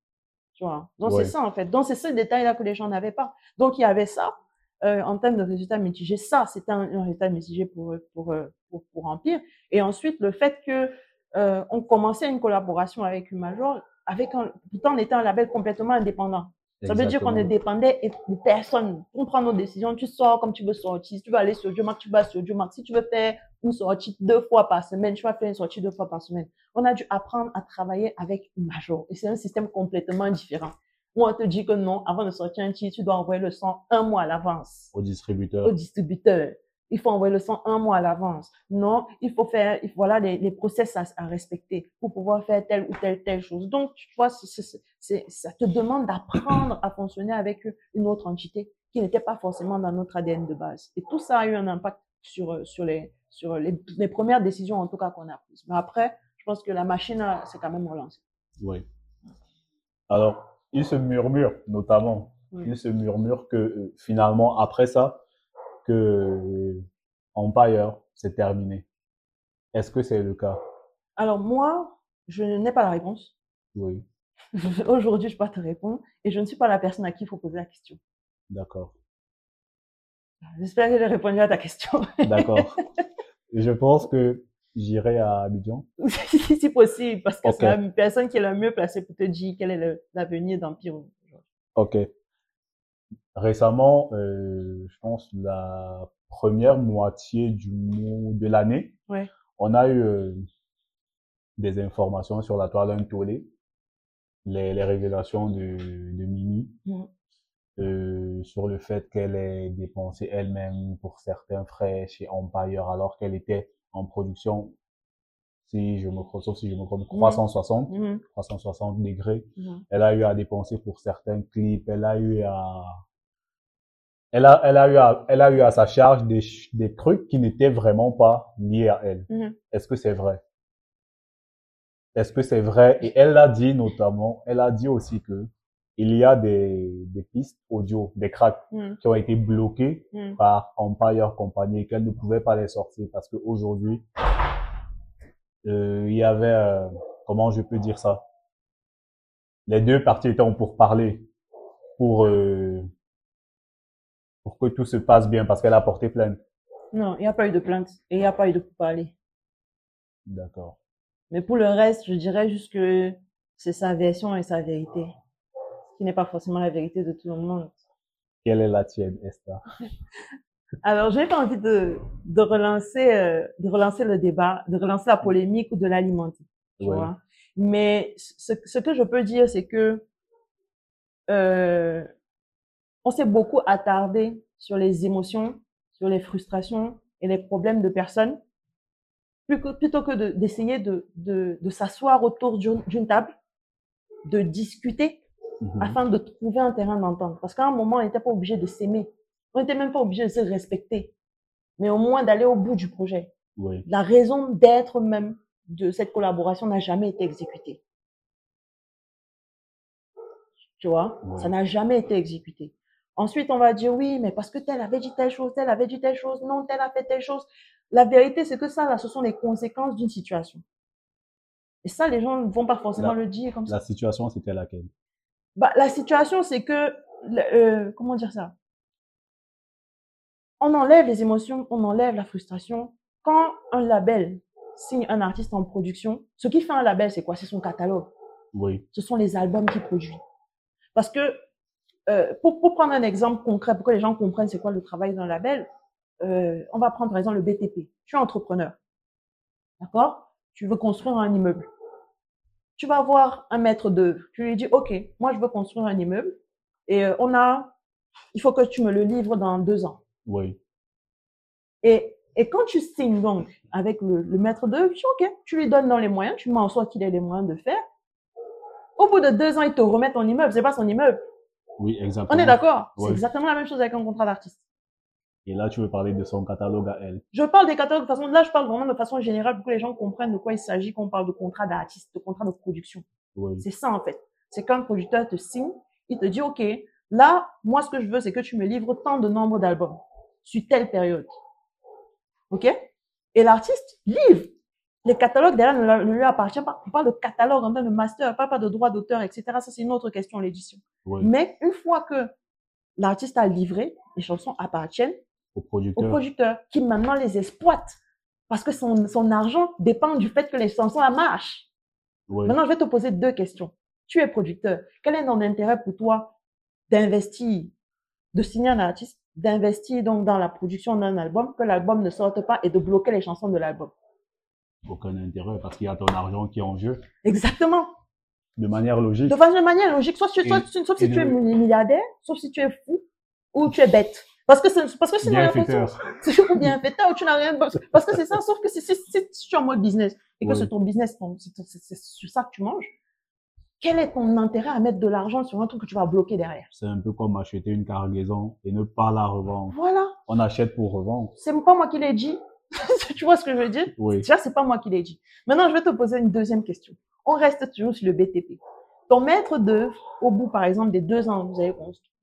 Tu vois. Donc c'est ça en fait. Donc c'est ce détail-là que les gens n'avaient pas. Donc il y avait ça. Euh, en termes de résultats mitigés, ça, c'était un, un, résultat mitigé pour, pour, pour, pour Empire. Et ensuite, le fait que euh, on commençait une collaboration avec une major, avec un, pourtant on était un label complètement indépendant. Ça veut dire qu'on ne dépendait de personne. On prend nos décisions, tu sors comme tu veux sortir. Si tu veux aller sur Diomac, tu vas sur Diomac. Si tu veux faire une sortie deux fois par semaine, tu vas faire une sortie deux fois par semaine. On a dû apprendre à travailler avec une major. Et c'est un système complètement différent. Où on te dit que non, avant de sortir un titre, tu dois envoyer le son un mois à l'avance. Au distributeur. Au distributeur il faut envoyer le son un mois à l'avance. Non, il faut faire, voilà les, les process à, à, respecter pour pouvoir faire telle ou telle telle chose. Donc, tu vois, c'est, ça te demande d'apprendre à fonctionner avec une autre entité qui n'était pas forcément dans notre ADN de base. Et tout ça a eu un impact sur sur les sur les, les premières décisions en tout cas qu'on a prises. Mais après, je pense que la machine s'est quand même relancée. Oui. Alors, il se murmure notamment, il se murmure que euh, finalement après ça, que Empire, c'est terminé. Est-ce que c'est le cas? Alors moi, je n'ai pas la réponse. Oui. Aujourd'hui, je ne peux pas te répondre et je ne suis pas la personne à qui il faut poser la question. D'accord. J'espère que j'ai répondu à ta question. D'accord. Je pense que j'irai à Abidjan. si possible, parce que c'est la personne qui est la mieux placée pour te dire quel est l'avenir d'Empire. Ok. Récemment, euh, je pense la première moitié du mois de l'année, ouais. on a eu euh, des informations sur la toile d'un tollé, les, les révélations de, de Mimi, euh, sur le fait qu'elle ait dépensé elle-même pour certains frais chez Empire alors qu'elle était en production si je me sauf si je me trompe, 360, mmh. 360 degrés. Mmh. Elle a eu à dépenser pour certains clips, elle a eu à elle a, elle a eu à, elle a eu à sa charge des, des trucs qui n'étaient vraiment pas liés à elle. Mm-hmm. Est-ce que c'est vrai? Est-ce que c'est vrai? Et elle l'a dit notamment, elle a dit aussi que il y a des, des pistes audio, des cracks mm. qui ont été bloquées mm. par Empire Company et qu'elle ne pouvait pas les sortir parce qu'aujourd'hui, euh, il y avait, euh, comment je peux dire ça? Les deux parties étaient pour parler, pour, euh, pour que tout se passe bien parce qu'elle a porté plainte. Non, il n'y a pas eu de plainte et il n'y a pas eu de parler. D'accord. Mais pour le reste, je dirais juste que c'est sa version et sa vérité. Ce qui n'est pas forcément la vérité de tout le monde. Quelle est la tienne, Esther? Alors, j'ai pas envie de, de relancer, euh, de relancer le débat, de relancer la polémique ou de l'alimenter. Tu Ouais. vois. Mais ce, ce que je peux dire, c'est que euh, on s'est beaucoup attardé sur les émotions, sur les frustrations et les problèmes de personnes, plutôt que de- d'essayer de, de, de s'asseoir autour d'une table, de discuter Mhm. afin de trouver un terrain d'entente. Parce qu'à un moment, on n'était pas obligé de s'aimer. On n'était même pas obligé de se respecter. Mais au moins d'aller au bout du projet. Oui, La raison d'être même de cette collaboration n'a jamais été exécutée. Tu vois, ça n'a jamais été exécuté. Ensuite, on va dire oui, mais parce que tel avait dit telle chose, tel avait dit telle chose, non, tel a fait telle chose. La vérité, c'est que ça, là, ce sont les conséquences d'une situation. Et ça, les gens ne vont pas forcément La- le dire comme ça. la situation, c'était laquelle? Bah, la situation, c'est que, euh, comment dire ça? On enlève les émotions, on enlève la frustration. Quand un label signe un artiste en production, ce qui fait un label, c'est quoi? C'est son catalogue. Oui, Ce sont les albums qu'il produit. Parce que, euh, pour, pour prendre un exemple concret, pour que les gens comprennent c'est quoi le travail d'un label, euh, on va prendre par exemple le BTP. Tu es entrepreneur. D'accord? Tu veux construire un immeuble. Tu vas voir un maître d'œuvre. Tu lui dis, OK, moi je veux construire un immeuble et euh, on a, il faut que tu me le livres dans deux ans. oui, Et, et quand tu signes donc avec le, le maître d'œuvre, tu dis, OK, tu lui donnes dans les moyens, tu mets en sorte qu'il ait les moyens de faire. Au bout de deux ans, il te remet ton immeuble. C'est pas son immeuble. Oui, exactement. On est d'accord. C'est exactement la même chose avec un contrat d'artiste. Et là, tu veux parler de son catalogue à elle. Je parle des catalogues de façon, là, je parle vraiment de façon générale pour que les gens comprennent de quoi il s'agit quand on parle de contrat d'artiste, de contrat de production. Oui, C'est ça, en fait. C'est quand un producteur te signe, il te dit, OK, là, moi, ce que je veux, c'est que tu me livres tant de nombre d'albums sur telle période. OK? Et l'artiste livre. Les catalogues, derrière, ne, lui appartiennent pas. On parle de catalogue en termes de master, on parle pas de droit d'auteur, etc. Ça, c'est une autre question, l'édition. Mais une fois que l'artiste a livré, les chansons appartiennent Au au producteur. producteur qui maintenant les exploite. Parce que son, son argent dépend du fait que les chansons marchent. Maintenant, je vais te poser deux questions. Tu es producteur. Quel est ton intérêt pour toi d'investir, de signer un artiste, d'investir donc dans la production d'un album, que l'album ne sorte pas et de bloquer les chansons de l'album? Aucun intérêt parce qu'il y a ton argent qui est en jeu. Exactement. De manière logique. De façon de manière logique, soit, tu- Et- soit- sauf si tu es milliardaire, sauf si tu es fou, ou tu es bête. Parce que, c'est- parce que sinon, c'est ou bien fait ou tu n'as rien parce parce que c'est ça sauf que c'est c'est- si tu es en mode business et que Oui. c'est ton business ton- c'est c'est- c'est sur ça que tu manges quel est ton intérêt à mettre de l'argent sur un truc que tu vas bloquer derrière? C'est un peu comme acheter une cargaison et ne pas la revendre. voilà On achète pour revendre. c'est pas moi qui l'ai dit tu vois ce que je veux dire? Oui, déjà c'est pas moi qui l'ai dit maintenant je vais te poser une deuxième question on reste toujours sur le BTP ton maître d'œuvre au bout par exemple des deux ans que vous avez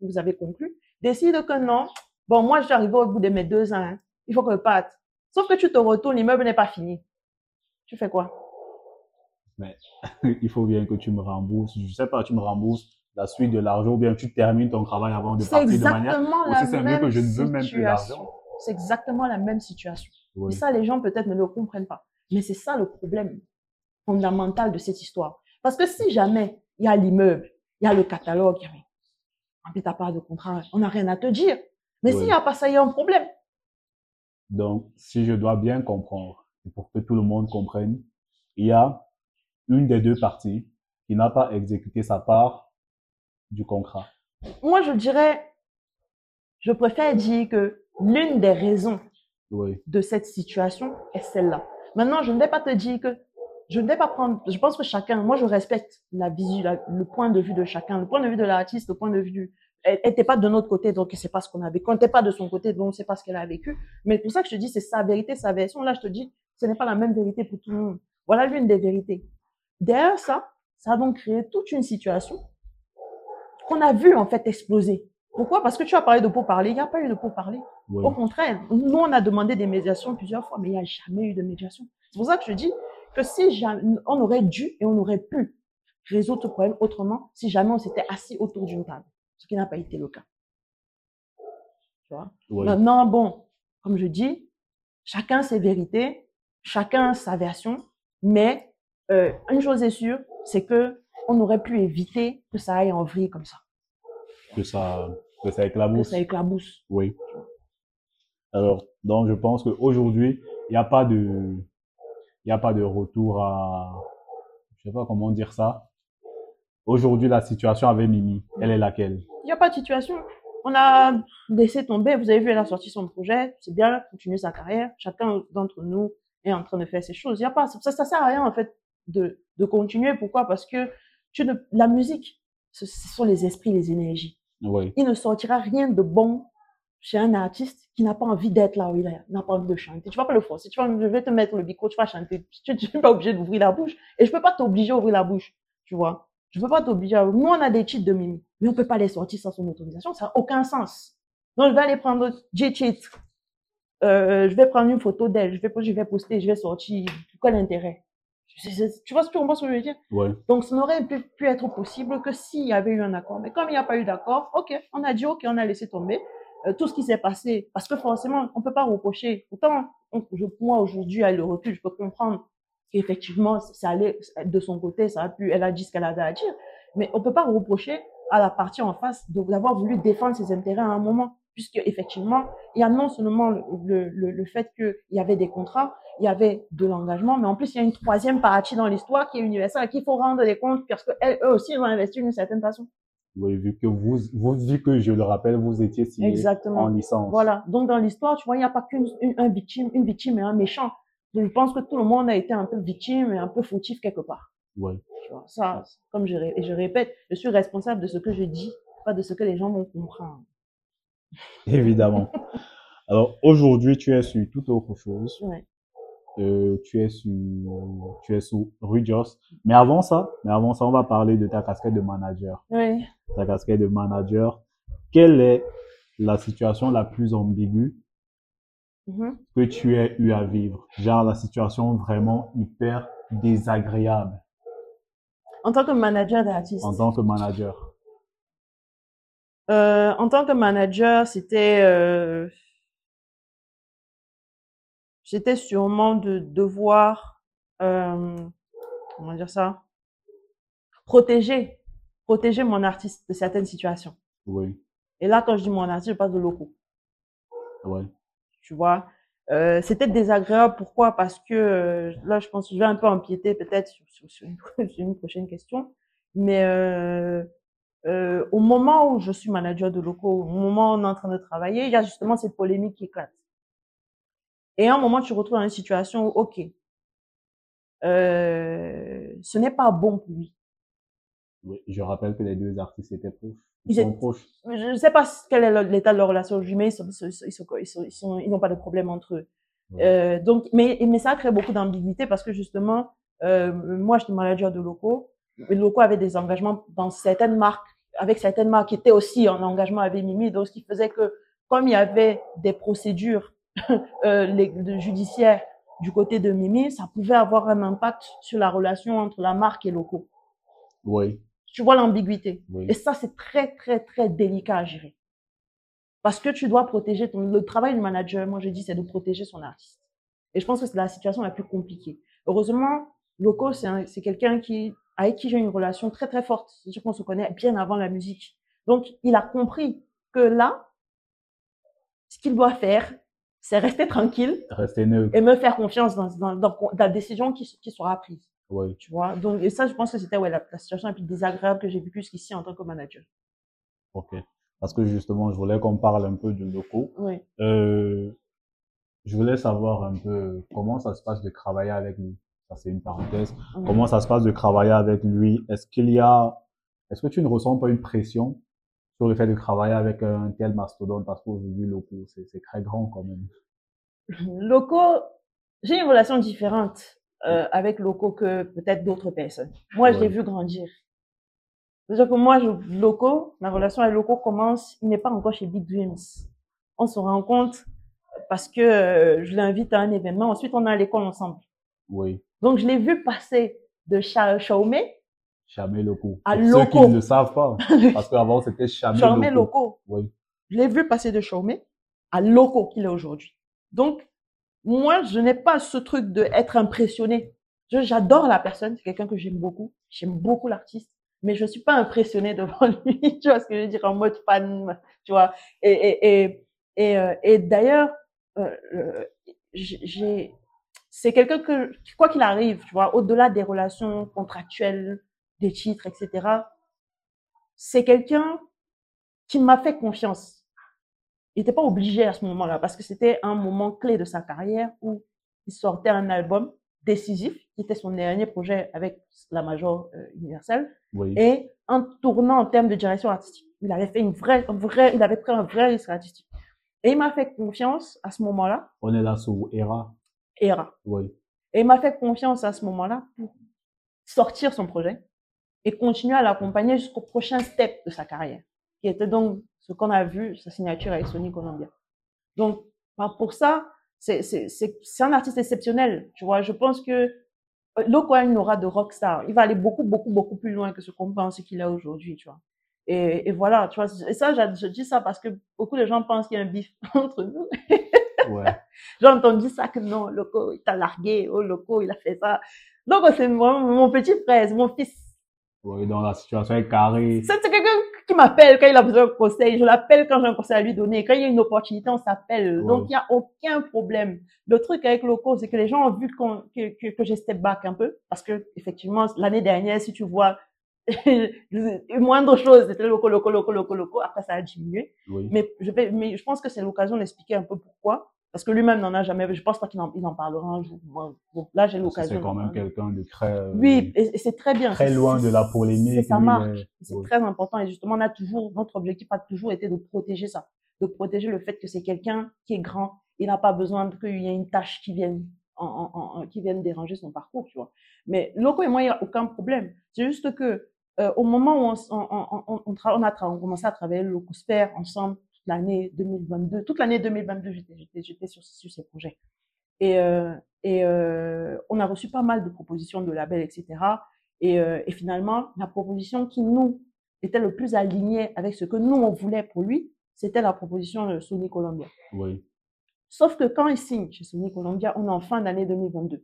vous avez conclu décide que non bon moi je suis arrivé au bout de mes deux ans hein. il faut que je parte sauf que tu te retournes l'immeuble n'est pas fini tu fais quoi? Il faut bien que tu me rembourses. Je sais pas, tu me rembourses la suite de l'argent ou bien tu termines ton travail avant de partir de manière. exactement Aussi, la c'est mieux même que je ne veux même plus situation. l'argent. C'est exactement la même situation. Et ça, les gens peut-être ne le comprennent pas. Mais c'est ça le problème fondamental de cette histoire. Parce que si jamais il y a l'immeuble, il y a le catalogue, il y a rien. En t'as pas de contrat, on n'a rien à te dire. Mais s'il n'y a pas ça, il y a un problème. Donc, si je dois bien comprendre, et pour que tout le monde comprenne, il y a une des deux parties qui n'a pas exécuté sa part du contrat. Moi, je dirais, je préfère dire que l'une des raisons De cette situation est celle-là. Maintenant, je ne vais pas te dire que je ne vais pas prendre. Je pense que chacun, moi, je respecte la vision, la- le point de vue de chacun, le point de vue de l'artiste, le point de vue. Elle n'était pas de notre côté, donc c'est pas ce qu'on a vécu. On n'était pas de son côté, donc c'est pas ce qu'elle a vécu. Mais pour ça que je te dis, c'est sa vérité, sa version. Là, je te dis, ce n'est pas la même vérité pour tout le monde. Voilà l'une des vérités. Derrière ça, ça a donc créé toute une situation qu'on a vu en fait exploser. Pourquoi? Parce que tu as parlé de pourparler. Il n'y a pas eu de pourparler. Au contraire, nous, on a demandé des médiations plusieurs fois, mais il n'y a jamais eu de médiation. C'est pour ça que je dis que si jamais, on aurait dû et on aurait pu résoudre ce problème autrement si jamais on s'était assis autour d'une table, ce qui n'a pas été le cas. Tu vois? Maintenant, bon, comme je dis, chacun ses vérités, chacun sa version, mais euh, une chose est sûre, c'est que on aurait pu éviter que ça aille en vrille comme ça, Que ça, que ça que éclabousse. ça éclabousse. Oui. Alors, donc je pense qu'aujourd'hui, il n'y a pas de, il a pas de retour à, je sais pas comment dire ça. Aujourd'hui, la situation avec Mimi, elle est laquelle? Il n'y a pas de situation. On a laissé tomber. Vous avez vu, elle a sorti son projet. C'est bien, continuer sa carrière. Chacun d'entre nous est en train de faire ses choses. Il y a pas, ça, ça sert à rien, en fait, de, de continuer. Pourquoi? Parce que tu ne, la musique, ce, ce sont les esprits, les énergies. Oui, Il ne sortira rien de bon chez un artiste qui n'a pas envie d'être là où il est, n'a pas envie de chanter. Tu vas pas le forcer. Tu vas, je vais te mettre le micro, tu vas chanter. Tu n'es pas obligé d'ouvrir la bouche. Et je peux pas t'obliger à ouvrir la bouche. Tu vois. Je peux pas t'obliger à, nous, on a des titres de Mimi. Mais on peut pas les sortir sans son autorisation. Ça n'a aucun sens. Donc, je vais aller prendre J-Cheat. Euh, je vais prendre une photo d'elle. Je vais, je vais poster, je vais sortir. Quel intérêt? Tu vois, ce que je veux dire? Donc, ça n'aurait pu, pu être possible que s'il y avait eu un accord. Mais comme il n'y a pas eu d'accord, ok, on a dit ok, on a laissé tomber euh, tout ce qui s'est passé. Parce que forcément, on peut pas reprocher. Pourtant, on- je, moi aujourd'hui, à le recul, je peux comprendre qu'effectivement, ça allait de son côté, ça a pu, elle a dit ce qu'elle avait à dire. Mais on peut pas reprocher à la partie en face d'avoir voulu défendre ses intérêts à un moment. Puisque effectivement, il y a non seulement le, le, le- fait qu'il y avait des contrats, il y avait de l'engagement, mais en plus, il y a une troisième partie dans l'histoire qui est universelle, à qui il faut rendre des comptes parce qu'eux aussi, ils ont investi d'une certaine façon. Oui, vu que vous, vous, vu que je le rappelle, vous étiez signé en licence. Voilà. Donc, dans l'histoire, tu vois, il n'y a pas qu'une une, un victime, une victime et un méchant. Je pense que tout le monde a été un peu victime et un peu fautif quelque part. Oui, Tu vois. Ça, comme je, et je répète, je suis responsable de ce que je dis, pas de ce que les gens vont comprendre. évidemment. Alors, aujourd'hui, tu es sur toute autre chose. Ouais. Euh, tu es sur, tu es sous. Mais avant ça, mais avant ça, on va parler de ta casquette de manager. Oui. Ta casquette de manager. Quelle est la situation la plus ambiguë Mhm. que tu aies eu à vivre? Genre, la situation vraiment hyper désagréable En tant que manager d'artiste. en tant que manager. Euh, en tant que manager, c'était euh, c'était sûrement de devoir euh, comment dire ça protéger protéger mon artiste de certaines situations. Oui, Et là, quand je dis mon artiste, je parle de locaux. ouais, Tu vois, euh, c'était désagréable. Pourquoi? Parce que euh, là, je pense que je vais un peu empiéter peut-être sur, sur, sur une, sur une prochaine question. Mais euh, euh, au moment où je suis manager de locaux, au moment où on est en train de travailler, il y a justement cette polémique qui éclate. Et à un moment, tu te retrouves dans une situation où, ok, euh, ce n'est pas bon pour lui. oui. Je rappelle que les deux artistes étaient proches. Ils Ils sont proches. Je ne sais pas quel est l'état de leur relation aujourd'hui, mais ils sont, ils sont, ils sont, ils sont, ils sont- ils n'ont pas de problème entre eux. Ouais. Euh, donc, mais, mais ça crée beaucoup d'ambiguïté parce que justement, euh, moi, j'étais manager de locaux. Les locaux avaient des engagements dans certaines marques, avec certaines marques qui étaient aussi en engagement avec Mimi. Donc, ce qui faisait que, comme il y avait des procédures euh, les, de judiciaires du côté de Mimi, ça pouvait avoir un impact sur la relation entre la marque et locaux. Oui, Tu vois l'ambiguïté. oui. Et ça, c'est très, très, très délicat à gérer. Parce que tu dois protéger ton, le travail du manager, moi je dis, c'est de protéger son artiste. Et je pense que c'est la situation la plus compliquée. Heureusement, Loco, c'est quelqu'un qui, avec qui j'ai une relation très, très forte. C'est-à-dire qu'on se connaît bien avant la musique. Donc, il a compris que là, ce qu'il doit faire, c'est rester tranquille Restez neutre. et me faire confiance dans, dans, dans la décision qui, qui sera prise. Oui. Tu vois? Donc, et ça, je pense que c'était ouais, la, la situation la plus désagréable que j'ai vécue jusqu'ici en tant que manager. Ok. Parce que justement, je voulais qu'on parle un peu de locaux. Oui. Euh, je voulais savoir un peu comment ça se passe de travailler avec lui. Ça, c'est une parenthèse. Comment ça se passe de travailler avec lui? Est-ce qu'il y a, est-ce que tu ne ressens pas une pression sur le fait de travailler avec un tel mastodonte? Parce qu'aujourd'hui, locaux, c'est, c'est très grand quand même. Locaux, j'ai une relation différente euh, avec locaux que peut-être d'autres personnes. Moi, je l'ai Ouais. vu grandir. C'est-à-dire que moi, je, locaux, ma relation avec locaux commence, il n'est pas encore chez Big Dreams. On se rencontre parce que euh, je l'invite à un événement. Ensuite, on est à l'école ensemble. Oui. Donc, je l'ai vu passer de Cha- Chaumet, Chamé locaux. À Pour ceux qui ne le savent pas. Parce qu'avant, c'était chamé Chaumet locaux. locaux. Oui. Je l'ai vu passer de Chaumet à locaux qu'il est aujourd'hui. Donc, moi, je n'ai pas ce truc de être impressionné. J'adore la personne, c'est quelqu'un que j'aime beaucoup. J'aime beaucoup l'artiste, mais je suis pas impressionnée devant lui. Tu vois ce que je veux dire en mode fan, tu vois. Et et et et, euh, et d'ailleurs, euh, euh, j'ai, c'est quelqu'un que, quoi qu'il arrive, tu vois, au-delà des relations contractuelles, des titres, etc., c'est quelqu'un qui m'a fait confiance. Il n'était pas obligé à ce moment-là parce que c'était un moment clé de sa carrière où il sortait un album décisif, qui était son dernier projet avec la Major euh, Universelle, et un tournant en termes de direction artistique. Il avait fait une vraie, un vrai, il avait pris un vrai risque artistique. Et il m'a fait confiance à ce moment-là. On est là sous ERA. ERA. Oui. Et il m'a fait confiance à ce moment-là pour sortir son projet et continuer à l'accompagner jusqu'au prochain step de sa carrière, qui était donc ce qu'on a vu, sa signature avec Sony Columbia. Donc, pour ça, c'est un artiste exceptionnel. Tu vois, je pense que euh, Loco a une aura de rockstar. Il va aller beaucoup, beaucoup, beaucoup plus loin que ce qu'on pense qu'il a aujourd'hui, tu vois. Et, et, voilà, tu vois. Et ça, je dis ça parce que beaucoup de gens pensent qu'il y a un bif entre nous. Ouais. J'ai entendu ça que non, Loco, il t'a largué. Oh, Loco, il a fait ça. Donc, c'est mon, mon petit frère, mon fils. Oui, dans la situation est carrée. C'est quelqu'un qui m'appelle quand il a besoin de conseil. Je l'appelle quand j'ai un conseil à lui donner. Quand il y a une opportunité, on s'appelle. Donc, il n'y a aucun problème. Le truc avec Loco, c'est que les gens ont vu que, que, que j'ai step back un peu. Parce que, effectivement, l'année dernière, si tu vois, moindre chose, c'était loco, loco, loco, loco, loco. Après, ça a diminué. Mais, je vais, mais je pense que c'est l'occasion d'expliquer un peu pourquoi. Parce que lui-même n'en a jamais, je pense pas qu'il en, il en parlera un jour. Bon, là, j'ai l'occasion. C'est quand même quelqu'un de très. Euh, oui, et, c'est très bien. Très loin de la polémique. Ça marche. C'est très important. Et justement, on a toujours, notre objectif a toujours été de protéger ça. De protéger le fait que c'est quelqu'un qui est grand. Il n'a pas besoin qu'il y ait une tâche qui vienne, en, en, qui vienne déranger son parcours, tu vois. Mais Loco et moi, il n'y a aucun problème. C'est juste que euh, au moment où on, on, on, on, a commencé à travailler le COSPER ensemble l'année 2022, toute l'année 2022, j'étais sur, sur ces projets. Et, euh, et euh, on a reçu pas mal de propositions de labels, etc. Et, euh, et finalement, la proposition qui nous était le plus alignée avec ce que nous, on voulait pour lui, c'était la proposition de Sony Columbia. Oui. Sauf que quand il signe chez Sony Columbia, on est en fin d'année 2022.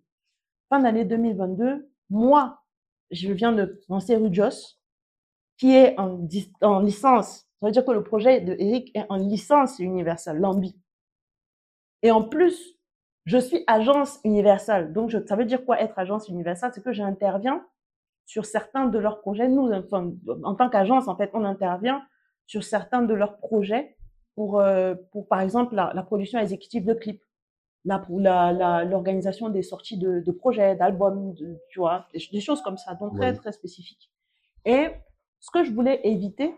Fin d'année 2022, moi, je viens de lancer Rujos, qui est en, en licence. Ça veut dire que le projet de Eric est en licence universelle, l'AMBI. Et en plus, je suis agence universelle. Donc, je, ça veut dire quoi être agence universelle? C'est que j'interviens sur certains de leurs projets. Nous, enfin, en tant qu'agence, en fait, on intervient sur certains de leurs projets pour, euh, pour par exemple, la, la production exécutive de clips la, l'organisation des sorties de, de projets, d'albums, de, tu vois, des, choses comme ça, donc très, très spécifiques. Et ce que je voulais éviter,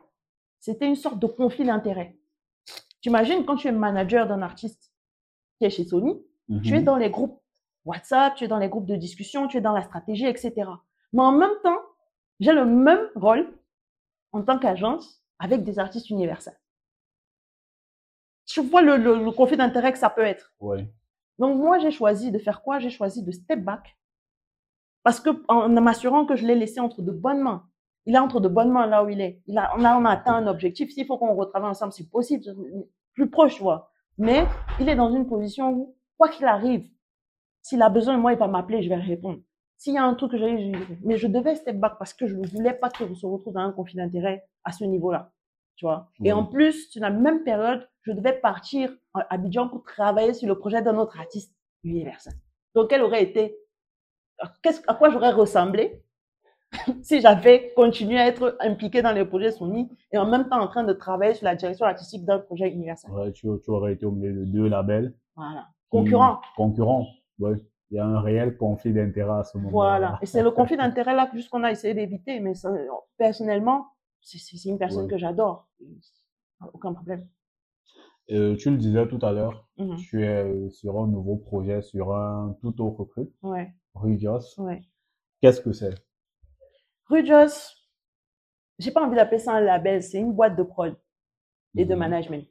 c'était une sorte de conflit d'intérêts. Tu imagines quand tu es manager d'un artiste qui est chez Sony, tu es mhm. dans les groupes WhatsApp, tu es dans les groupes de discussion, tu es dans la stratégie, etc. Mais en même temps, j'ai le même rôle en tant qu'agence avec des artistes universels. Tu vois le, le, conflit d'intérêts que ça peut être. Ouais. Donc moi, j'ai choisi de faire quoi? J'ai choisi de step back parce que en m'assurant que je l'ai laissé entre de bonnes mains. Il est entre de bonnes mains là où il est. Il a, on, a, on a atteint un objectif. S'il faut qu'on retravaille ensemble, c'est possible, plus proche, tu vois. Mais il est dans une position où, quoi qu'il arrive, s'il a besoin de moi, il va m'appeler, je vais répondre. S'il y a un truc que j'ai, mais je devais step back parce que je ne voulais pas qu'il se retrouve dans un conflit d'intérêt à ce niveau-là tu vois. Et en plus, sur la même période, je devais partir à Abidjan pour travailler sur le projet d'un autre artiste universel. Donc, quel aurait été, qu'est-ce, à quoi j'aurais ressemblé si j'avais continué à être impliqué dans les projets Sony et en même temps en train de travailler sur la direction artistique d'un projet universel. Ouais, tu, tu, aurais été au milieu de deux labels. Voilà. Concurrents. Concurrents. Ouais. Il y a un réel conflit d'intérêt à ce moment-là. Voilà. Et c'est le conflit d'intérêt là juste qu'on a essayé d'éviter. Mais personnellement, c'est une personne que j'adore. Aucun problème. Euh, tu le disais tout à l'heure, mmh tu es euh, sur un nouveau projet, sur un tout autre truc. Ouais. Rujos. Ouais. Qu'est-ce que c'est? Rujos, j'ai pas envie d'appeler ça un label, c'est une boîte de prod et de mmh management.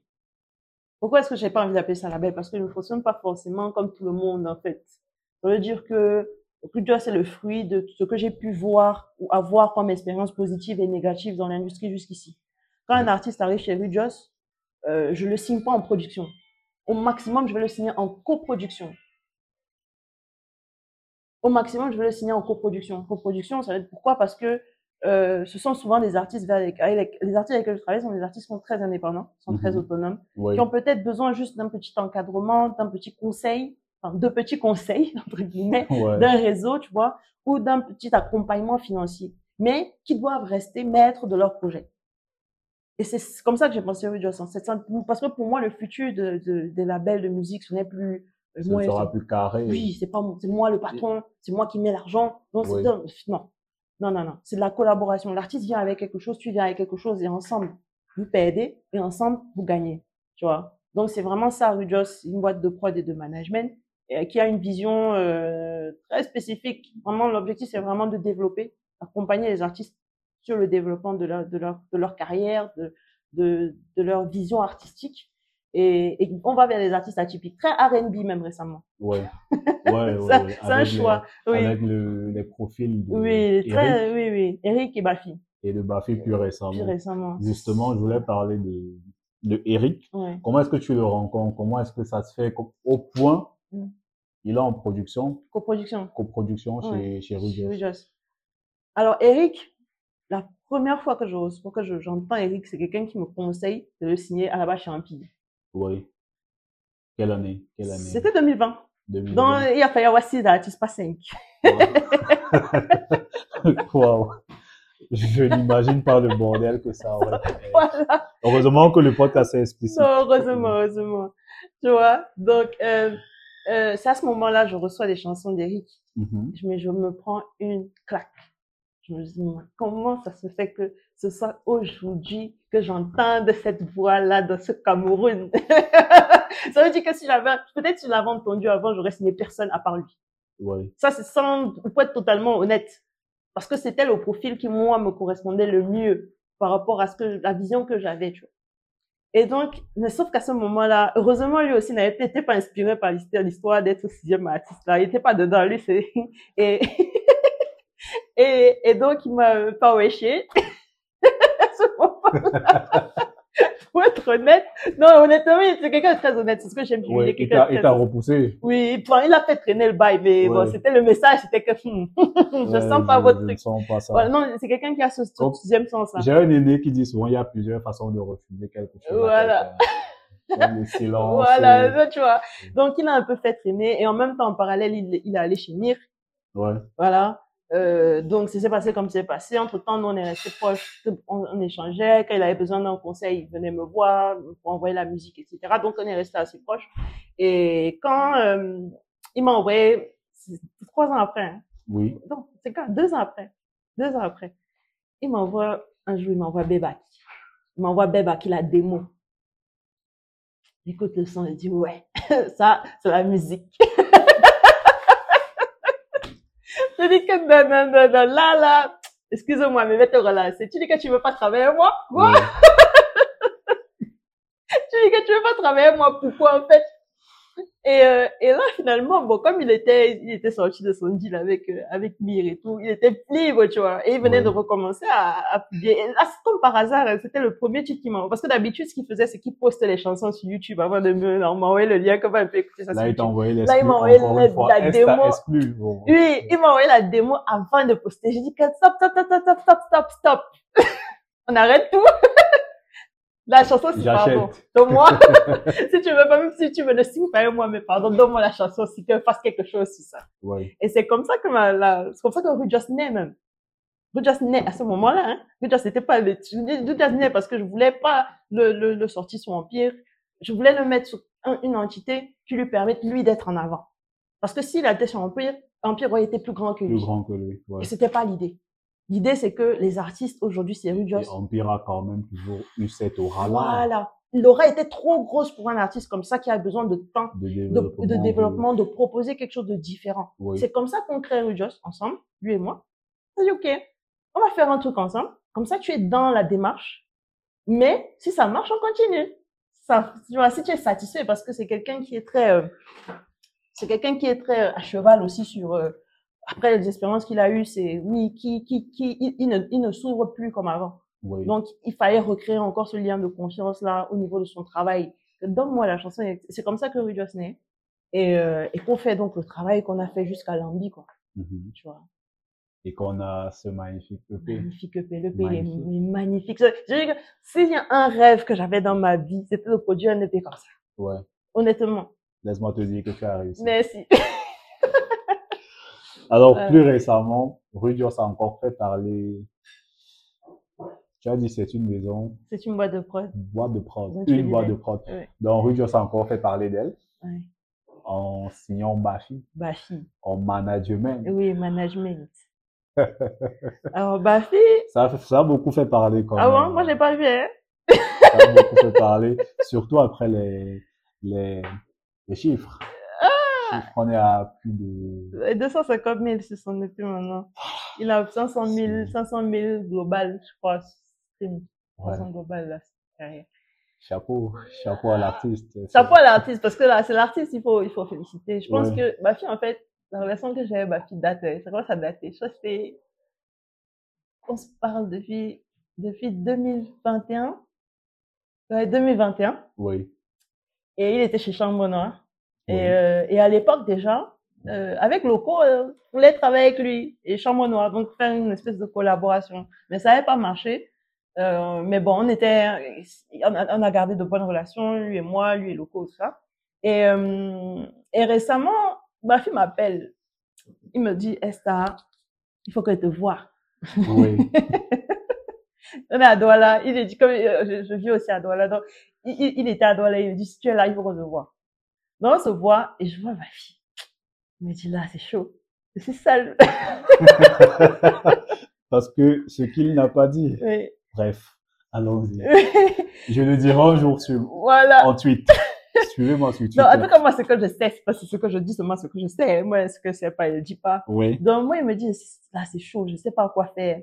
Pourquoi est-ce que j'ai pas envie d'appeler ça un label? Parce que je ne fonctionne pas forcément comme tout le monde en fait. Ça veut dire que Culture, c'est le fruit de ce que j'ai pu voir ou avoir comme expérience positive et négative dans l'industrie jusqu'ici. Quand un artiste arrive chez Rujos, euh, je le signe pas en production. Au maximum, je vais le signer en coproduction. Au maximum, je vais le signer en coproduction. Coproduction, ça va être pourquoi? Parce que euh, ce sont souvent des artistes avec, avec, les artistes avec lesquels je travaille sont des artistes qui sont très indépendants, sont très Mhm. autonomes, qui ont peut-être besoin juste d'un petit encadrement, d'un petit conseil, enfin de petits conseils entre guillemets, Ouais. d'un réseau, tu vois, ou d'un petit accompagnement financier, mais qui doivent rester maîtres de leur projet. Et c'est comme ça que j'ai pensé cette simple- parce que pour moi le futur de, de- des labels de musique ce n'est plus Ce moi, ne sera plus carré. oui, c'est pas mon- c'est moi le patron, c'est moi qui mets l'argent. Oui. non, non, non, non. C'est de la collaboration. L'artiste vient avec quelque chose, tu viens avec quelque chose, et ensemble, vous perdez, et ensemble, vous gagnez. Tu vois? Donc c'est vraiment ça, Rujos, une boîte de prod et de management, euh, qui a une vision euh, très spécifique. Vraiment, l'objectif c'est vraiment de développer, accompagner les artistes sur le développement de leur de leur de leur carrière, de de, de leur vision artistique. Et, et on va vers des artistes atypiques, très R&B même récemment. Ouais. Ouais, ouais, c'est un choix. les- Oui. Avec le, les profils de Oui, Eric très, oui, oui. Eric et Bafi, et de Bafi plus récemment. plus récemment. Justement, je voulais parler de, de Eric. Ouais. Comment est-ce que tu le rencontres? Comment est-ce que ça se fait au point, Mm. il est en production, Coproduction. coproduction chez, chez Rujos. Alors, Eric, la première fois que je reçois, que je- j'entends Eric, c'est quelqu'un qui me conseille de le signer à la base chez Empire. Oui. Quelle année? Quelle année? C'était 2020. 2020. Donc, il a fallu avoir 6 artistes, pas 5. Wow. Je n'imagine pas le bordel que ça aurait fait. Voilà. Heureusement que le podcast est explicite. Non, heureusement, heureusement. Tu vois? Donc, euh, euh, c'est à ce moment-là, je reçois des chansons d'Eric. Mhm. Je- mais je me prends une claque. Je me dis, comment ça se fait que ce soit aujourd'hui que j'entende cette voix-là dans ce Cameroun? ça veut dire que si j'avais, peut-être si je l'avais entendu avant, j'aurais signé personne à part lui. Oui. Ça, c'est sans, pour être totalement honnête. Parce que c'était le profil qui, moi, me correspondait le mieux par rapport à ce que, la vision que j'avais, tu vois. Et donc, mais sauf qu'à ce moment-là, heureusement, lui aussi n'avait n'était pas inspiré par l'histoire, d'être sixième artiste, là. Il était pas dedans, lui, c'est, et, et, et donc, il m'a pas weché. Pour être honnête. Non, honnêtement, c'est quelqu'un de très honnête. C'est ce que j'aime chez lui. Il Oui. t'a, très repoussé. oui, il a fait traîner le bail, mais bon, Ouais. c'était le message, c'était que hmm, je Ouais, sens pas je- votre je truc. sens pas ça. Voilà, non, c'est quelqu'un qui a ce, sixième sens. J'ai un aîné qui dit souvent il y a plusieurs façons de refuser quelque chose. Voilà. silence. Voilà, et- ça, tu vois. Donc, il a un peu fait traîner et en même temps, en parallèle, il, il est allé chez Mir. Ouais. Voilà. Euh, donc, ça s'est passé comme c'est passé. Entre temps, nous, on est restés proches, on, on échangeait. Quand il avait besoin d'un conseil, il venait me voir pour envoyer la musique, etc. Donc, on est restés assez proches. Et quand euh, il m'a envoyé, c'est trois ans après, hein, Oui. non, c'est quand? Deux ans après, deux ans après, il m'envoie, un jour, il m'envoie Bebaki. Il m'envoie Bebaki, la démo. J'écoute le son, je dis, ouais, ça, c'est la musique. je dis que non, non, non, non, là, là, excuse-moi, mais vais te relancer. Tu dis que tu veux pas travailler avec moi? Quoi? Ouais. Tu dis que tu veux pas travailler avec moi, pourquoi, en fait? Et, euh, et là, finalement, bon, comme il était, il était sorti de son deal avec, euh, avec Mir et tout, il était libre, tu vois, et il venait Ouais. de recommencer à, à publier. Et là, c'est comme par hasard, hein, c'était le premier titre qu'il m'a Parce que d'habitude, ce qu'il faisait, c'est qu'il postait les chansons sur YouTube avant de me m'envoyer le lien, comment on peut écouter ça sur Là, il YouTube. t'a envoyé Là, il m'a envoyé la- démo. exclu? Bon. Oui, il m'a envoyé la démo avant de poster. J'ai dit que stop, stop, stop, stop, stop, stop, stop, stop. On arrête tout. La chanson, c'est pardon. Donne-moi. si tu veux pas, même si tu veux le signer pas moi, mais pardon, donne-moi la chanson si que fasse quelque chose sur ça. Ouais. Et c'est comme ça que ma, la, c'est comme ça que Rue Just naît même. Rue Just naît à ce moment-là, hein. Rue Just n'était pas le, Just naît parce que je voulais pas le, le, le sortir sur Empire. Je voulais le mettre sur un- une entité qui lui permette, lui, d'être en avant. Parce que s'il était sur Empire, Empire aurait été plus grand que lui. Plus grand que lui. Ouais. Et c'était pas l'idée. L'idée, c'est que les artistes aujourd'hui, c'est Rue Et. Empire a quand même toujours eu cette aura-là Voilà. L'aura était trop grosse pour un artiste comme ça qui a besoin de temps, de développement. de développement, de proposer quelque chose de différent. Oui. C'est comme ça qu'on crée Rujos ensemble, lui et moi. On dit, OK, on va faire un truc ensemble. Comme ça, tu es dans la démarche. Mais si ça marche, on continue. Ça, tu vois, si tu es satisfait, parce que c'est quelqu'un qui est très, euh, c'est quelqu'un qui est très euh, à cheval aussi sur, euh, après les expériences qu'il a eues, c'est, oui, qui, qui, qui, il, il ne, il ne s'ouvre plus comme avant. Oui. Donc, il fallait recréer encore ce lien de confiance là au niveau de son travail. Donne-moi la chanson. C'est comme ça que Rujos naît. Et, euh, et qu'on fait donc le travail qu'on a fait jusqu'à Lambi, quoi. Mhm. Tu vois. Et qu'on a ce magnifique EP. Magnifique EP. L'EP, il est Magnifique. il est magnifique. Je dirais que s'il y a un rêve que j'avais dans ma vie, c'était de produire un EP comme ça. Ouais. Honnêtement. Laisse-moi te dire que tu as réussi. Merci. Alors, Ouais. plus récemment, Rudios a encore fait parler. Tu as dit c'est une maison, C'est une boîte de prod. une boîte de prod, tu une boîte de prod. Ouais. Donc, Rudios a encore fait parler d'elle Ouais. en signant Bafi Bafi. en management. Oui, management. Alors, Bafi. Ça, a- ça a beaucoup fait parler quand Ah même. bon? Moi, j'ai pas vu, hein? Ça a beaucoup fait parler, surtout après les, les, les chiffres. On est à plus de... Euh, 250 000 sur son EP maintenant. Il a 500 000, 500 000 global, je crois. stream. Ouais. 500 global, là. c'est derrière. Chapeau, chapeau à l'artiste. Chapeau à l'artiste, parce que là, c'est l'artiste, il faut, il faut féliciter. Je pense Ouais. que Bafi, en fait, la relation que j'avais avec Bafi date, euh, ça commence à dater. Je crois que c'était, on se parle depuis, depuis 2021. Ouais, 2021. Oui. Et il était chez Chambre Noir. Et, euh, et à l'époque déjà, euh, avec Loco, euh, je voulais travailler avec lui et Chambre Noir, donc faire une espèce de collaboration. Mais ça n'avait pas marché. Euh, mais bon, on était, on a, on a gardé de bonnes relations, lui et moi, lui et Loco, tout ça. Et, euh, et récemment, ma fille m'appelle. Il me dit, Esther, il faut que je te voie. Oui. On est à Douala. Il est dit, comme euh, je, je vis aussi à Douala, donc il, il, était à Douala. Il me dit, si tu es là, il faut qu'on se voit. Donc on se voit et je vois ma fille. Il me dit, là, c'est chaud. Je suis seule. Parce que ce qu'il n'a pas dit. Oui. Bref, allons-y. Je le dirai un jour sur, voilà. en tweet. Suivez-moi sur Twitter. Non, en tout cas, moi, c'est que je sais. C'est pas ce que je dis seulement ce que je sais. Moi, ce que c'est pas, il dit pas. Oui. Donc, moi, il me dit, là, c'est chaud, je sais pas quoi faire.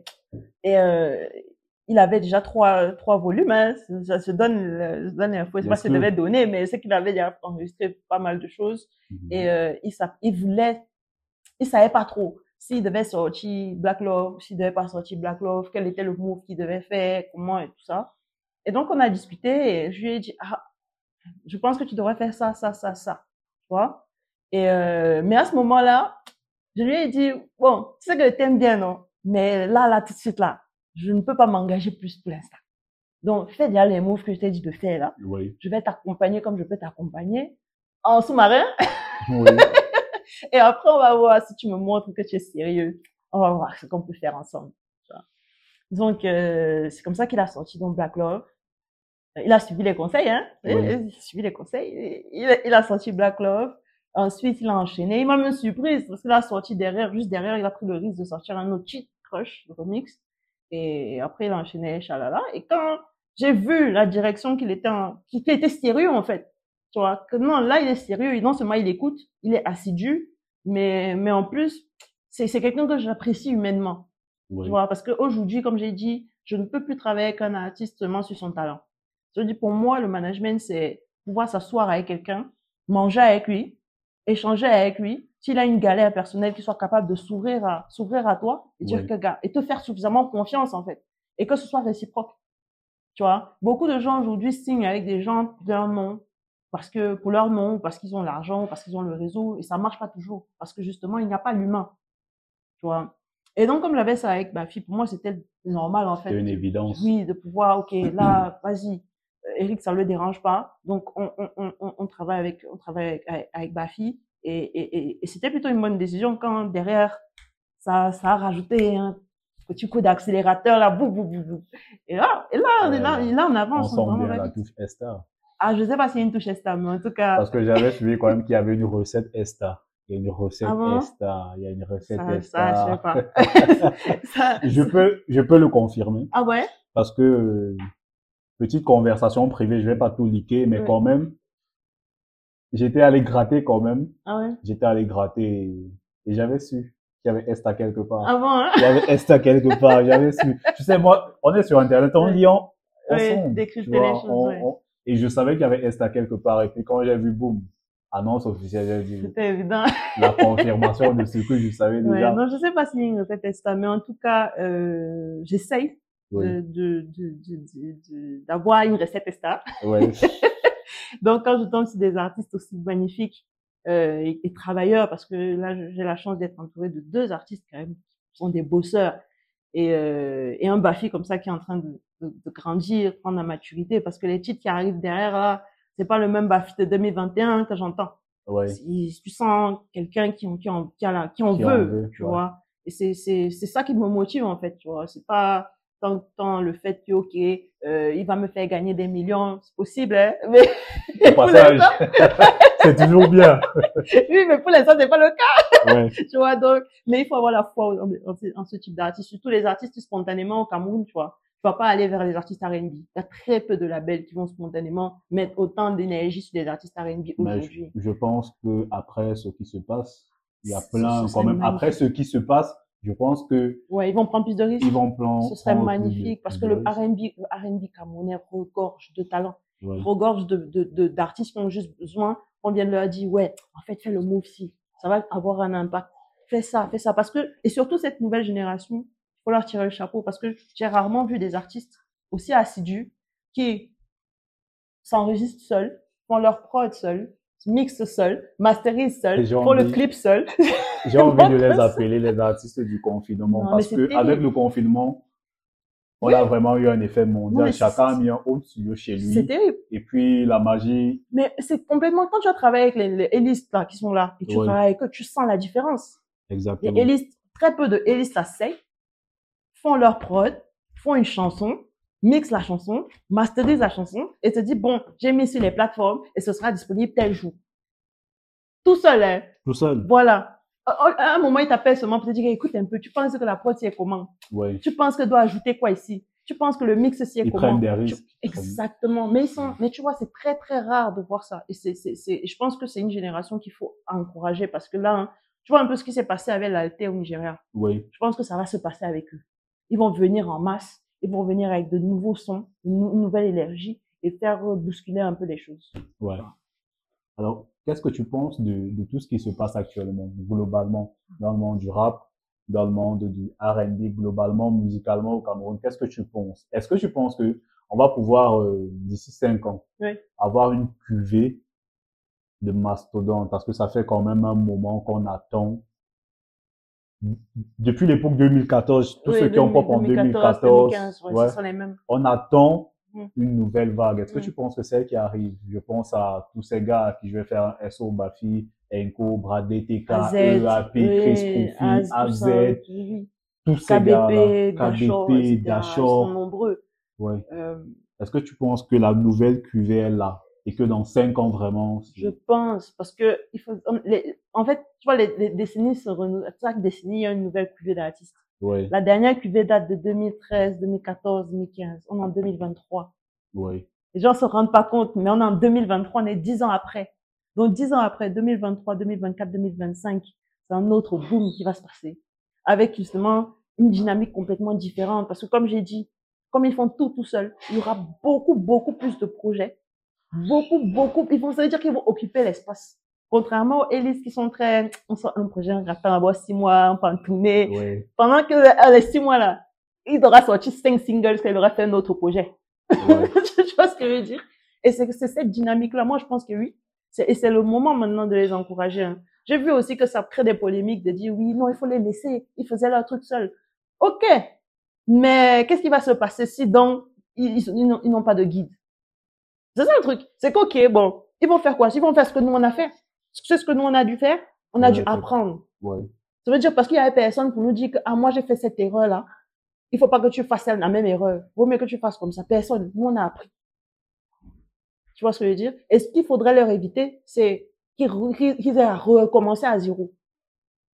Et, euh, il avait déjà trois, trois volumes, hein. Ça se donne, je donne l'info. Je sais pas si je devais donner, mais c'est qu'il avait déjà enregistré pas mal de choses. Et, euh, il, il voulait, il savait pas trop s'il devait sortir Black Love, s'il devait pas sortir Black Love, quel était le move qu'il devait faire, comment et tout ça. Et donc, on a discuté et je lui ai dit, ah, je pense que tu devrais faire ça, ça, ça, ça. Tu vois? Et, euh, mais à ce moment-là, je lui ai dit, bon, tu sais que je t'aime bien, non? Mais là, là, tout de suite, là, je ne peux pas m'engager plus pour l'instant. Donc, fais déjà les moves que je t'ai dit de faire, là. Oui. Je vais t'accompagner comme je peux t'accompagner en sous-marin. Oui. Et après, on va voir si tu me montres que tu es sérieux. On va voir ce qu'on peut faire ensemble. Donc, euh, c'est comme ça qu'il a sorti donc Black Love. Il a suivi les conseils, hein. Oui. Il a suivi les conseils. Il a, il a sorti Black Love. Ensuite, il a enchaîné. Il m'a même surprise parce qu'il a sorti derrière, juste derrière, il a pris le risque de sortir un autre cheat crush, le remix. Et après, il a enchaîné Shalala. Et quand j'ai vu la direction qu'il était en, qu'il était sérieux, en fait. Tu vois, que non, là, il est sérieux. Non seulement il écoute, il est assidu, mais, mais en plus, c'est, c'est quelqu'un que j'apprécie humainement. Oui. Tu vois, parce qu'aujourd'hui, comme j'ai dit, je ne peux plus travailler avec un artiste seulement sur son talent. Je dis, pour moi, le management, c'est pouvoir s'asseoir avec quelqu'un, manger avec lui, échanger avec lui. S'il a une galère personnelle, qu'il soit capable de s'ouvrir à, s'ouvrir à toi et dire Oui. que, gars, et te faire suffisamment confiance, en fait. Et que ce soit réciproque. Tu vois, beaucoup de gens aujourd'hui signent avec des gens pour leur nom, parce que, pour leur nom, parce qu'ils ont l'argent, parce qu'ils ont le réseau, et ça marche pas toujours. Parce que justement, il n'y a pas l'humain. Tu vois? Et donc, comme j'avais ça avec ma fille, pour moi, c'était normal, en fait. C'est une évidence. Oui, de pouvoir, ok, là, vas-y, Eric, ça ne le dérange pas. Donc, on, on, on, on- travaille avec, on travaille avec, avec, avec Bafi. Et, et, et, et c'était plutôt une bonne décision quand derrière, ça, ça a rajouté un petit coup d'accélérateur, là, boum, boum, boum, boum. Et là, et là, on là, là, on On avance. sent vraiment bien la vite. touche Esta. Ah, je sais pas s'il y a une touche Esta, mais en tout cas, Parce que j'avais suivi quand même qu'il y avait une recette Esta. Il y a une recette Ah bon? Esta. Il y a une recette ça, Esta. ça, je sais pas. Ça- je peux, je peux le confirmer. Ah ouais? Parce que, euh, petite conversation privée, je vais pas tout liquer, mais quand même, j'étais allé gratter quand même. Ah ouais? J'étais allé gratter et, et j'avais su qu'il y avait Esta quelque part. Ah bon, hein? Il y avait Esta quelque part, j'avais su. Tu sais, moi, on est sur Internet, on lit ensemble. décrypter tu vois, les choses, on- ouais. on- et je savais qu'il y avait Esta quelque part. Et puis quand j'ai vu, boum, annonce officielle, j'ai dit C'était évident. la confirmation de ce que je savais Ouais, déjà. non, je sais pas s'il y a une recette Esta, mais en tout cas, euh, j'essaye Oui, de, de, de, de, de- de- d'avoir une recette Esta. ouais. Donc, quand je tombe sur des artistes aussi magnifiques euh, et, et travailleurs, parce que là, j'ai la chance d'être entourée de deux artistes quand même sont des bosseurs. Et, euh, et un Bafi comme ça qui est en train de, de, de, grandir, prendre la maturité, parce que les titres qui arrivent derrière, là, c'est pas le même Bafi de 2021 que j'entends. Ouais. Tu sens quelqu'un qui, qui, en, qui, a la, qui en Qui en veut, tu ouais. vois. Et c'est, c'est, c'est ça qui me motive, en fait, tu vois. C'est pas tant, tant le fait que, OK, euh, il va me faire gagner des millions, c'est possible, hein. Mais, c'est toujours bien. oui, mais pour l'instant, c'est pas le cas, Ouais. tu vois. Donc, mais il faut avoir la foi en, ce- type d'artiste. Surtout les artistes spontanément au Cameroun, tu vois. Tu vas pas aller vers les artistes R&B. Il y a très peu de labels qui vont spontanément mettre autant d'énergie sur les artistes R&B aujourd'hui. je, je pense que après ce qui se passe, il y a plein quand même. Après ce qui se passe, je pense que Ouais, ils vont prendre plus de risques. ils vont plan. Ce serait prendre de- magnifique parce que le de. R&B, le R&B camerounais regorge de talents, Ouais. regorge de, de, de- d'artistes qui ont juste besoin qu'on vienne leur dire, ouais, en fait, fais le move ci. Ça va avoir un impact. Fais ça, fais ça. Parce que, et surtout cette nouvelle génération, il faut leur tirer le chapeau parce que j'ai rarement vu des artistes aussi assidus qui s'enregistrent seuls, font leur prod seuls, mixent seuls, masterisent seuls, font le clip seuls. J'ai envie de les appeler les artistes du confinement Non, parce c'est que avec le confinement, on Oui. a vraiment eu un effet mondial. c'est- Chacun a mis un autre studio chez C'est lui. terrible. Et puis la magie, Mais c'est complètement, quand tu vas travailler avec les, les hélistes là, qui sont là, et tu travailles avec eux, tu sens la différence. Les exactement. hélistes, très peu de hélistes s'asseyent, font leur prod, font une chanson, mixent la chanson, masterisent la chanson, et te disent, bon, j'ai mis sur les plateformes, et ce sera disponible tel jour. Tout seul, hein. Tout seul. Voilà. À à un moment, il t'appelle seulement pour te dire, écoute un peu, tu penses que la prod, c'est comment? Ouais. Tu penses que doit ajouter quoi ici? Tu penses que le mix, c'est Ils comment? prennent des Tu- risques. Exactement. Mais ils sont, mais tu vois, c'est très, très rare de voir ça. Et c'est, c'est, c'est, je pense que c'est une génération qu'il faut encourager parce que là, hein, tu vois un peu ce qui s'est passé avec l'Alté au Nigeria. Oui. Je pense que ça va se passer avec eux. Ils vont venir en masse. Ils vont venir avec de nouveaux sons, une nou- nouvelle énergie et faire bousculer un peu les choses. Ouais. Alors, qu'est-ce que tu penses de, de tout ce qui se passe actuellement, globalement, dans le monde du rap, dans le monde du R&B, globalement, musicalement au Cameroun? Qu'est-ce que tu penses? Est-ce que tu penses que on va pouvoir, euh, d'ici cinq ans, Oui. avoir une cuvée de mastodonte? Parce que ça fait quand même un moment qu'on attend. Depuis l'époque 2014, tous Oui, ceux qui ont pop en 2014, 2014, 2015, ouais, ouais, ce sont les mêmes. on attend Mm. une nouvelle vague. Est-ce que Mm. tu penses que c'est elle qui arrive? Je pense à tous ces gars à qui je vais faire un SO, Bafi, Enko, Bradé, TK, EAP, Chris Kofi, Az, tous ces gars-là, KBP, Dachor. Ils sont nombreux. Ouais. Euh, Est-ce que tu penses que la nouvelle cuvée est là? Et que dans cinq ans, vraiment, Je pense, parce que il faut, les- en fait, tu vois, les, les décennies se renouvellent. Chaque décennie, il y a une nouvelle cuvée d'artistes. La dernière cuvée date de 2013, 2014, 2015. On est en 2023. ouais, Les gens se rendent pas compte, mais on est en 2023, on est dix ans après. Donc, dix ans après, 2023, 2024, 2025, c'est un autre boom qui va se passer. Avec justement une dynamique complètement différente. Parce que comme j'ai dit, comme ils font tout tout seuls, il y aura beaucoup, beaucoup plus de projets. Beaucoup, beaucoup. Ils vont, ça veut dire qu'ils vont occuper l'espace. Contrairement aux Élise qui sont très, on sort un projet, on attend d'abord six mois, on peut en tourner. ouais, Pendant que euh, les six mois là, il aura sorti cinq singles, qu'il aura fait un autre projet. ouais. tu vois ce que je veux dire? Et c'est cette dynamique-là. Moi, je pense que oui. Et c'est le moment maintenant de les encourager. hein. J'ai vu aussi que ça crée des polémiques de dire oui, non, il faut les laisser. Ils faisaient leur truc seuls. OK. Mais qu'est-ce qui va se passer si donc ils, ils n'ont pas de guide? C'est ça le truc. C'est qu'OK, bon, ils vont faire quoi? Ils vont faire ce que nous on a fait. C'est ce que nous on a dû faire. On a Ouais, dû apprendre. ouais. Ça veut dire parce qu'il y avait personne pour nous dire que, ah, moi, j'ai fait cette erreur-là. Il faut pas que tu fasses la même erreur. Vaut mieux que tu fasses comme ça. Personne. Nous, on a appris. Tu vois ce que je veux dire? Et ce qu'il faudrait leur éviter, c'est qu'ils qu'ils aient à recommencer à zéro.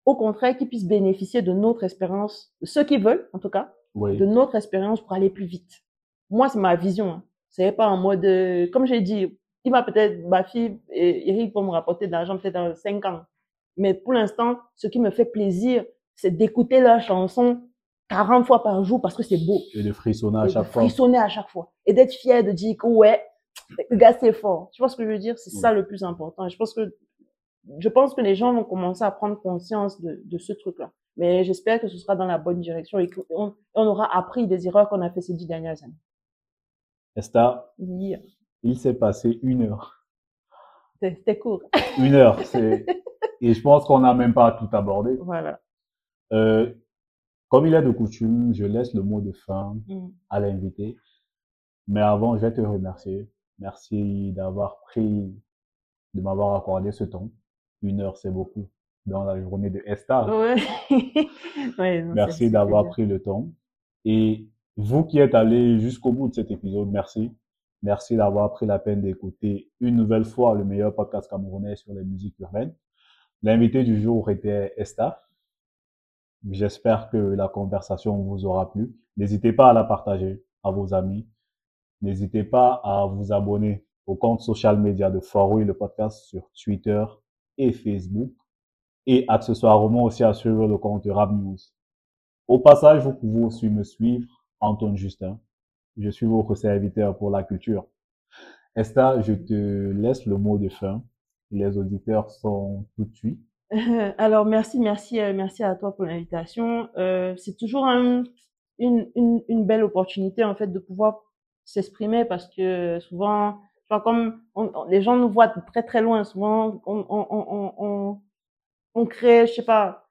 Au contraire, qu'ils puissent bénéficier de notre expérience, ceux qui veulent, en tout cas, Oui, de notre expérience pour aller plus vite. Moi, c'est ma vision. Hein. C'est pas en mode, euh, comme j'ai dit, va peut-être, ma fille et Eric vont me rapporter de l'argent peut-être dans cinq ans. Mais pour l'instant, ce qui me fait plaisir, c'est d'écouter leurs chansons 40 fois par jour parce que c'est beau. et de frissonner à Et de chaque fois. frissonner à chaque fois. Et d'être fier de dire que ouais, le gars c'est fort. Tu vois ce que je veux dire? C'est ça le plus important. Et je pense que, je pense que les gens vont commencer à prendre conscience de, de ce truc-là. Mais j'espère que ce sera dans la bonne direction et qu'on on aura appris des erreurs qu'on a fait ces dix dernières années. Esther, Yeah. Il s'est passé une heure. C'était court. Une heure, c'est, et je pense qu'on n'a même pas tout abordé. Voilà. Euh, Comme il est de coutume, je laisse le mot de fin Mm. à l'invité. Mais avant, je vais te remercier. Merci d'avoir pris, de m'avoir accordé ce temps. Une heure, c'est beaucoup dans la journée de Estar. Ouais. Ouais, Merci d'avoir pris le temps. Et vous qui êtes allé jusqu'au bout de cet épisode, merci. Merci d'avoir pris la peine d'écouter une nouvelle fois le meilleur podcast camerounais sur les musiques urbaines. L'invité du jour était Esta. J'espère que la conversation vous aura plu. N'hésitez pas à la partager à vos amis. N'hésitez pas à vous abonner au compte social media de Forway, le podcast sur Twitter et Facebook. Et accessoirement aussi à suivre le compte Rap News. Au passage, vous pouvez aussi me suivre, Antoine Justin. Je suis votre serviteur pour la culture. Esther, je te laisse le mot de fin. Les auditeurs sont tout de suite. Alors, merci, merci, euh, merci à toi pour l'invitation. Euh, c'est toujours un- une, une, une belle opportunité, en fait, de pouvoir s'exprimer parce que souvent, vois, comme les gens nous voient très, très loin, souvent, on, on, on, on, crée, je sais pas,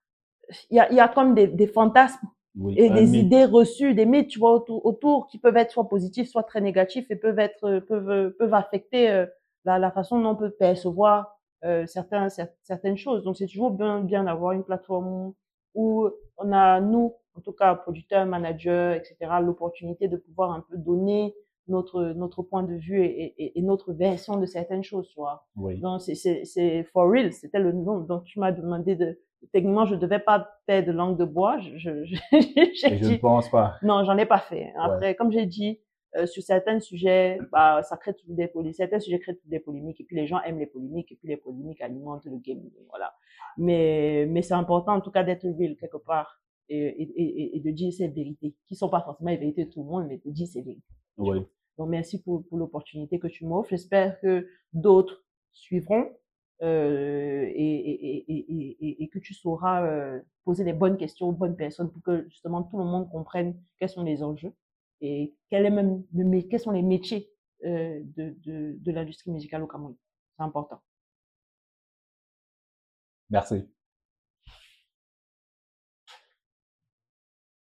il y a, y a comme des, des fantasmes Oui, et des mythe. idées reçues, des mythes, tu vois, autour, autour qui peuvent être soit positifs, soit très négatifs et peuvent être, euh, peuvent, euh, peuvent affecter euh, la, la façon dont on peut percevoir euh, certains, cer- certaines choses. Donc, c'est toujours bien, bien d'avoir une plateforme où on a, nous, en tout cas, producteurs, managers, etc., l'opportunité de pouvoir un peu donner notre, notre point de vue et, et, et notre version de certaines choses, tu vois. Oui, Donc, c'est, c'est, c'est for real, c'était le nom. Donc, tu m'as demandé de, techniquement, je devais pas faire de langue de bois. Je, je, je- je ne dit, pense pas. non, j'en ai pas fait. Après, comme j'ai dit, euh, sur certains sujets, bah, ça crée toujours des polémiques. Certains sujets créent toujours des polémiques. Et puis, les gens aiment les polémiques. Et puis, les polémiques alimentent le game. Voilà. Mais, mais c'est important, en tout cas, d'être real quelque part. Et, et, et, et de dire ces vérités, qui sont pas forcément les vérités de tout le monde, mais de dire ces vérités. Oui, Donc, merci pour, pour l'opportunité que tu m'offres. J'espère que d'autres suivront euh, et, et, et, et, que tu sauras euh, poser les bonnes questions aux bonnes personnes pour que justement tout le monde comprenne quels sont les enjeux et quel est même le, quels sont les métiers euh, de, de, de l'industrie musicale au Cameroun. C'est important. merci.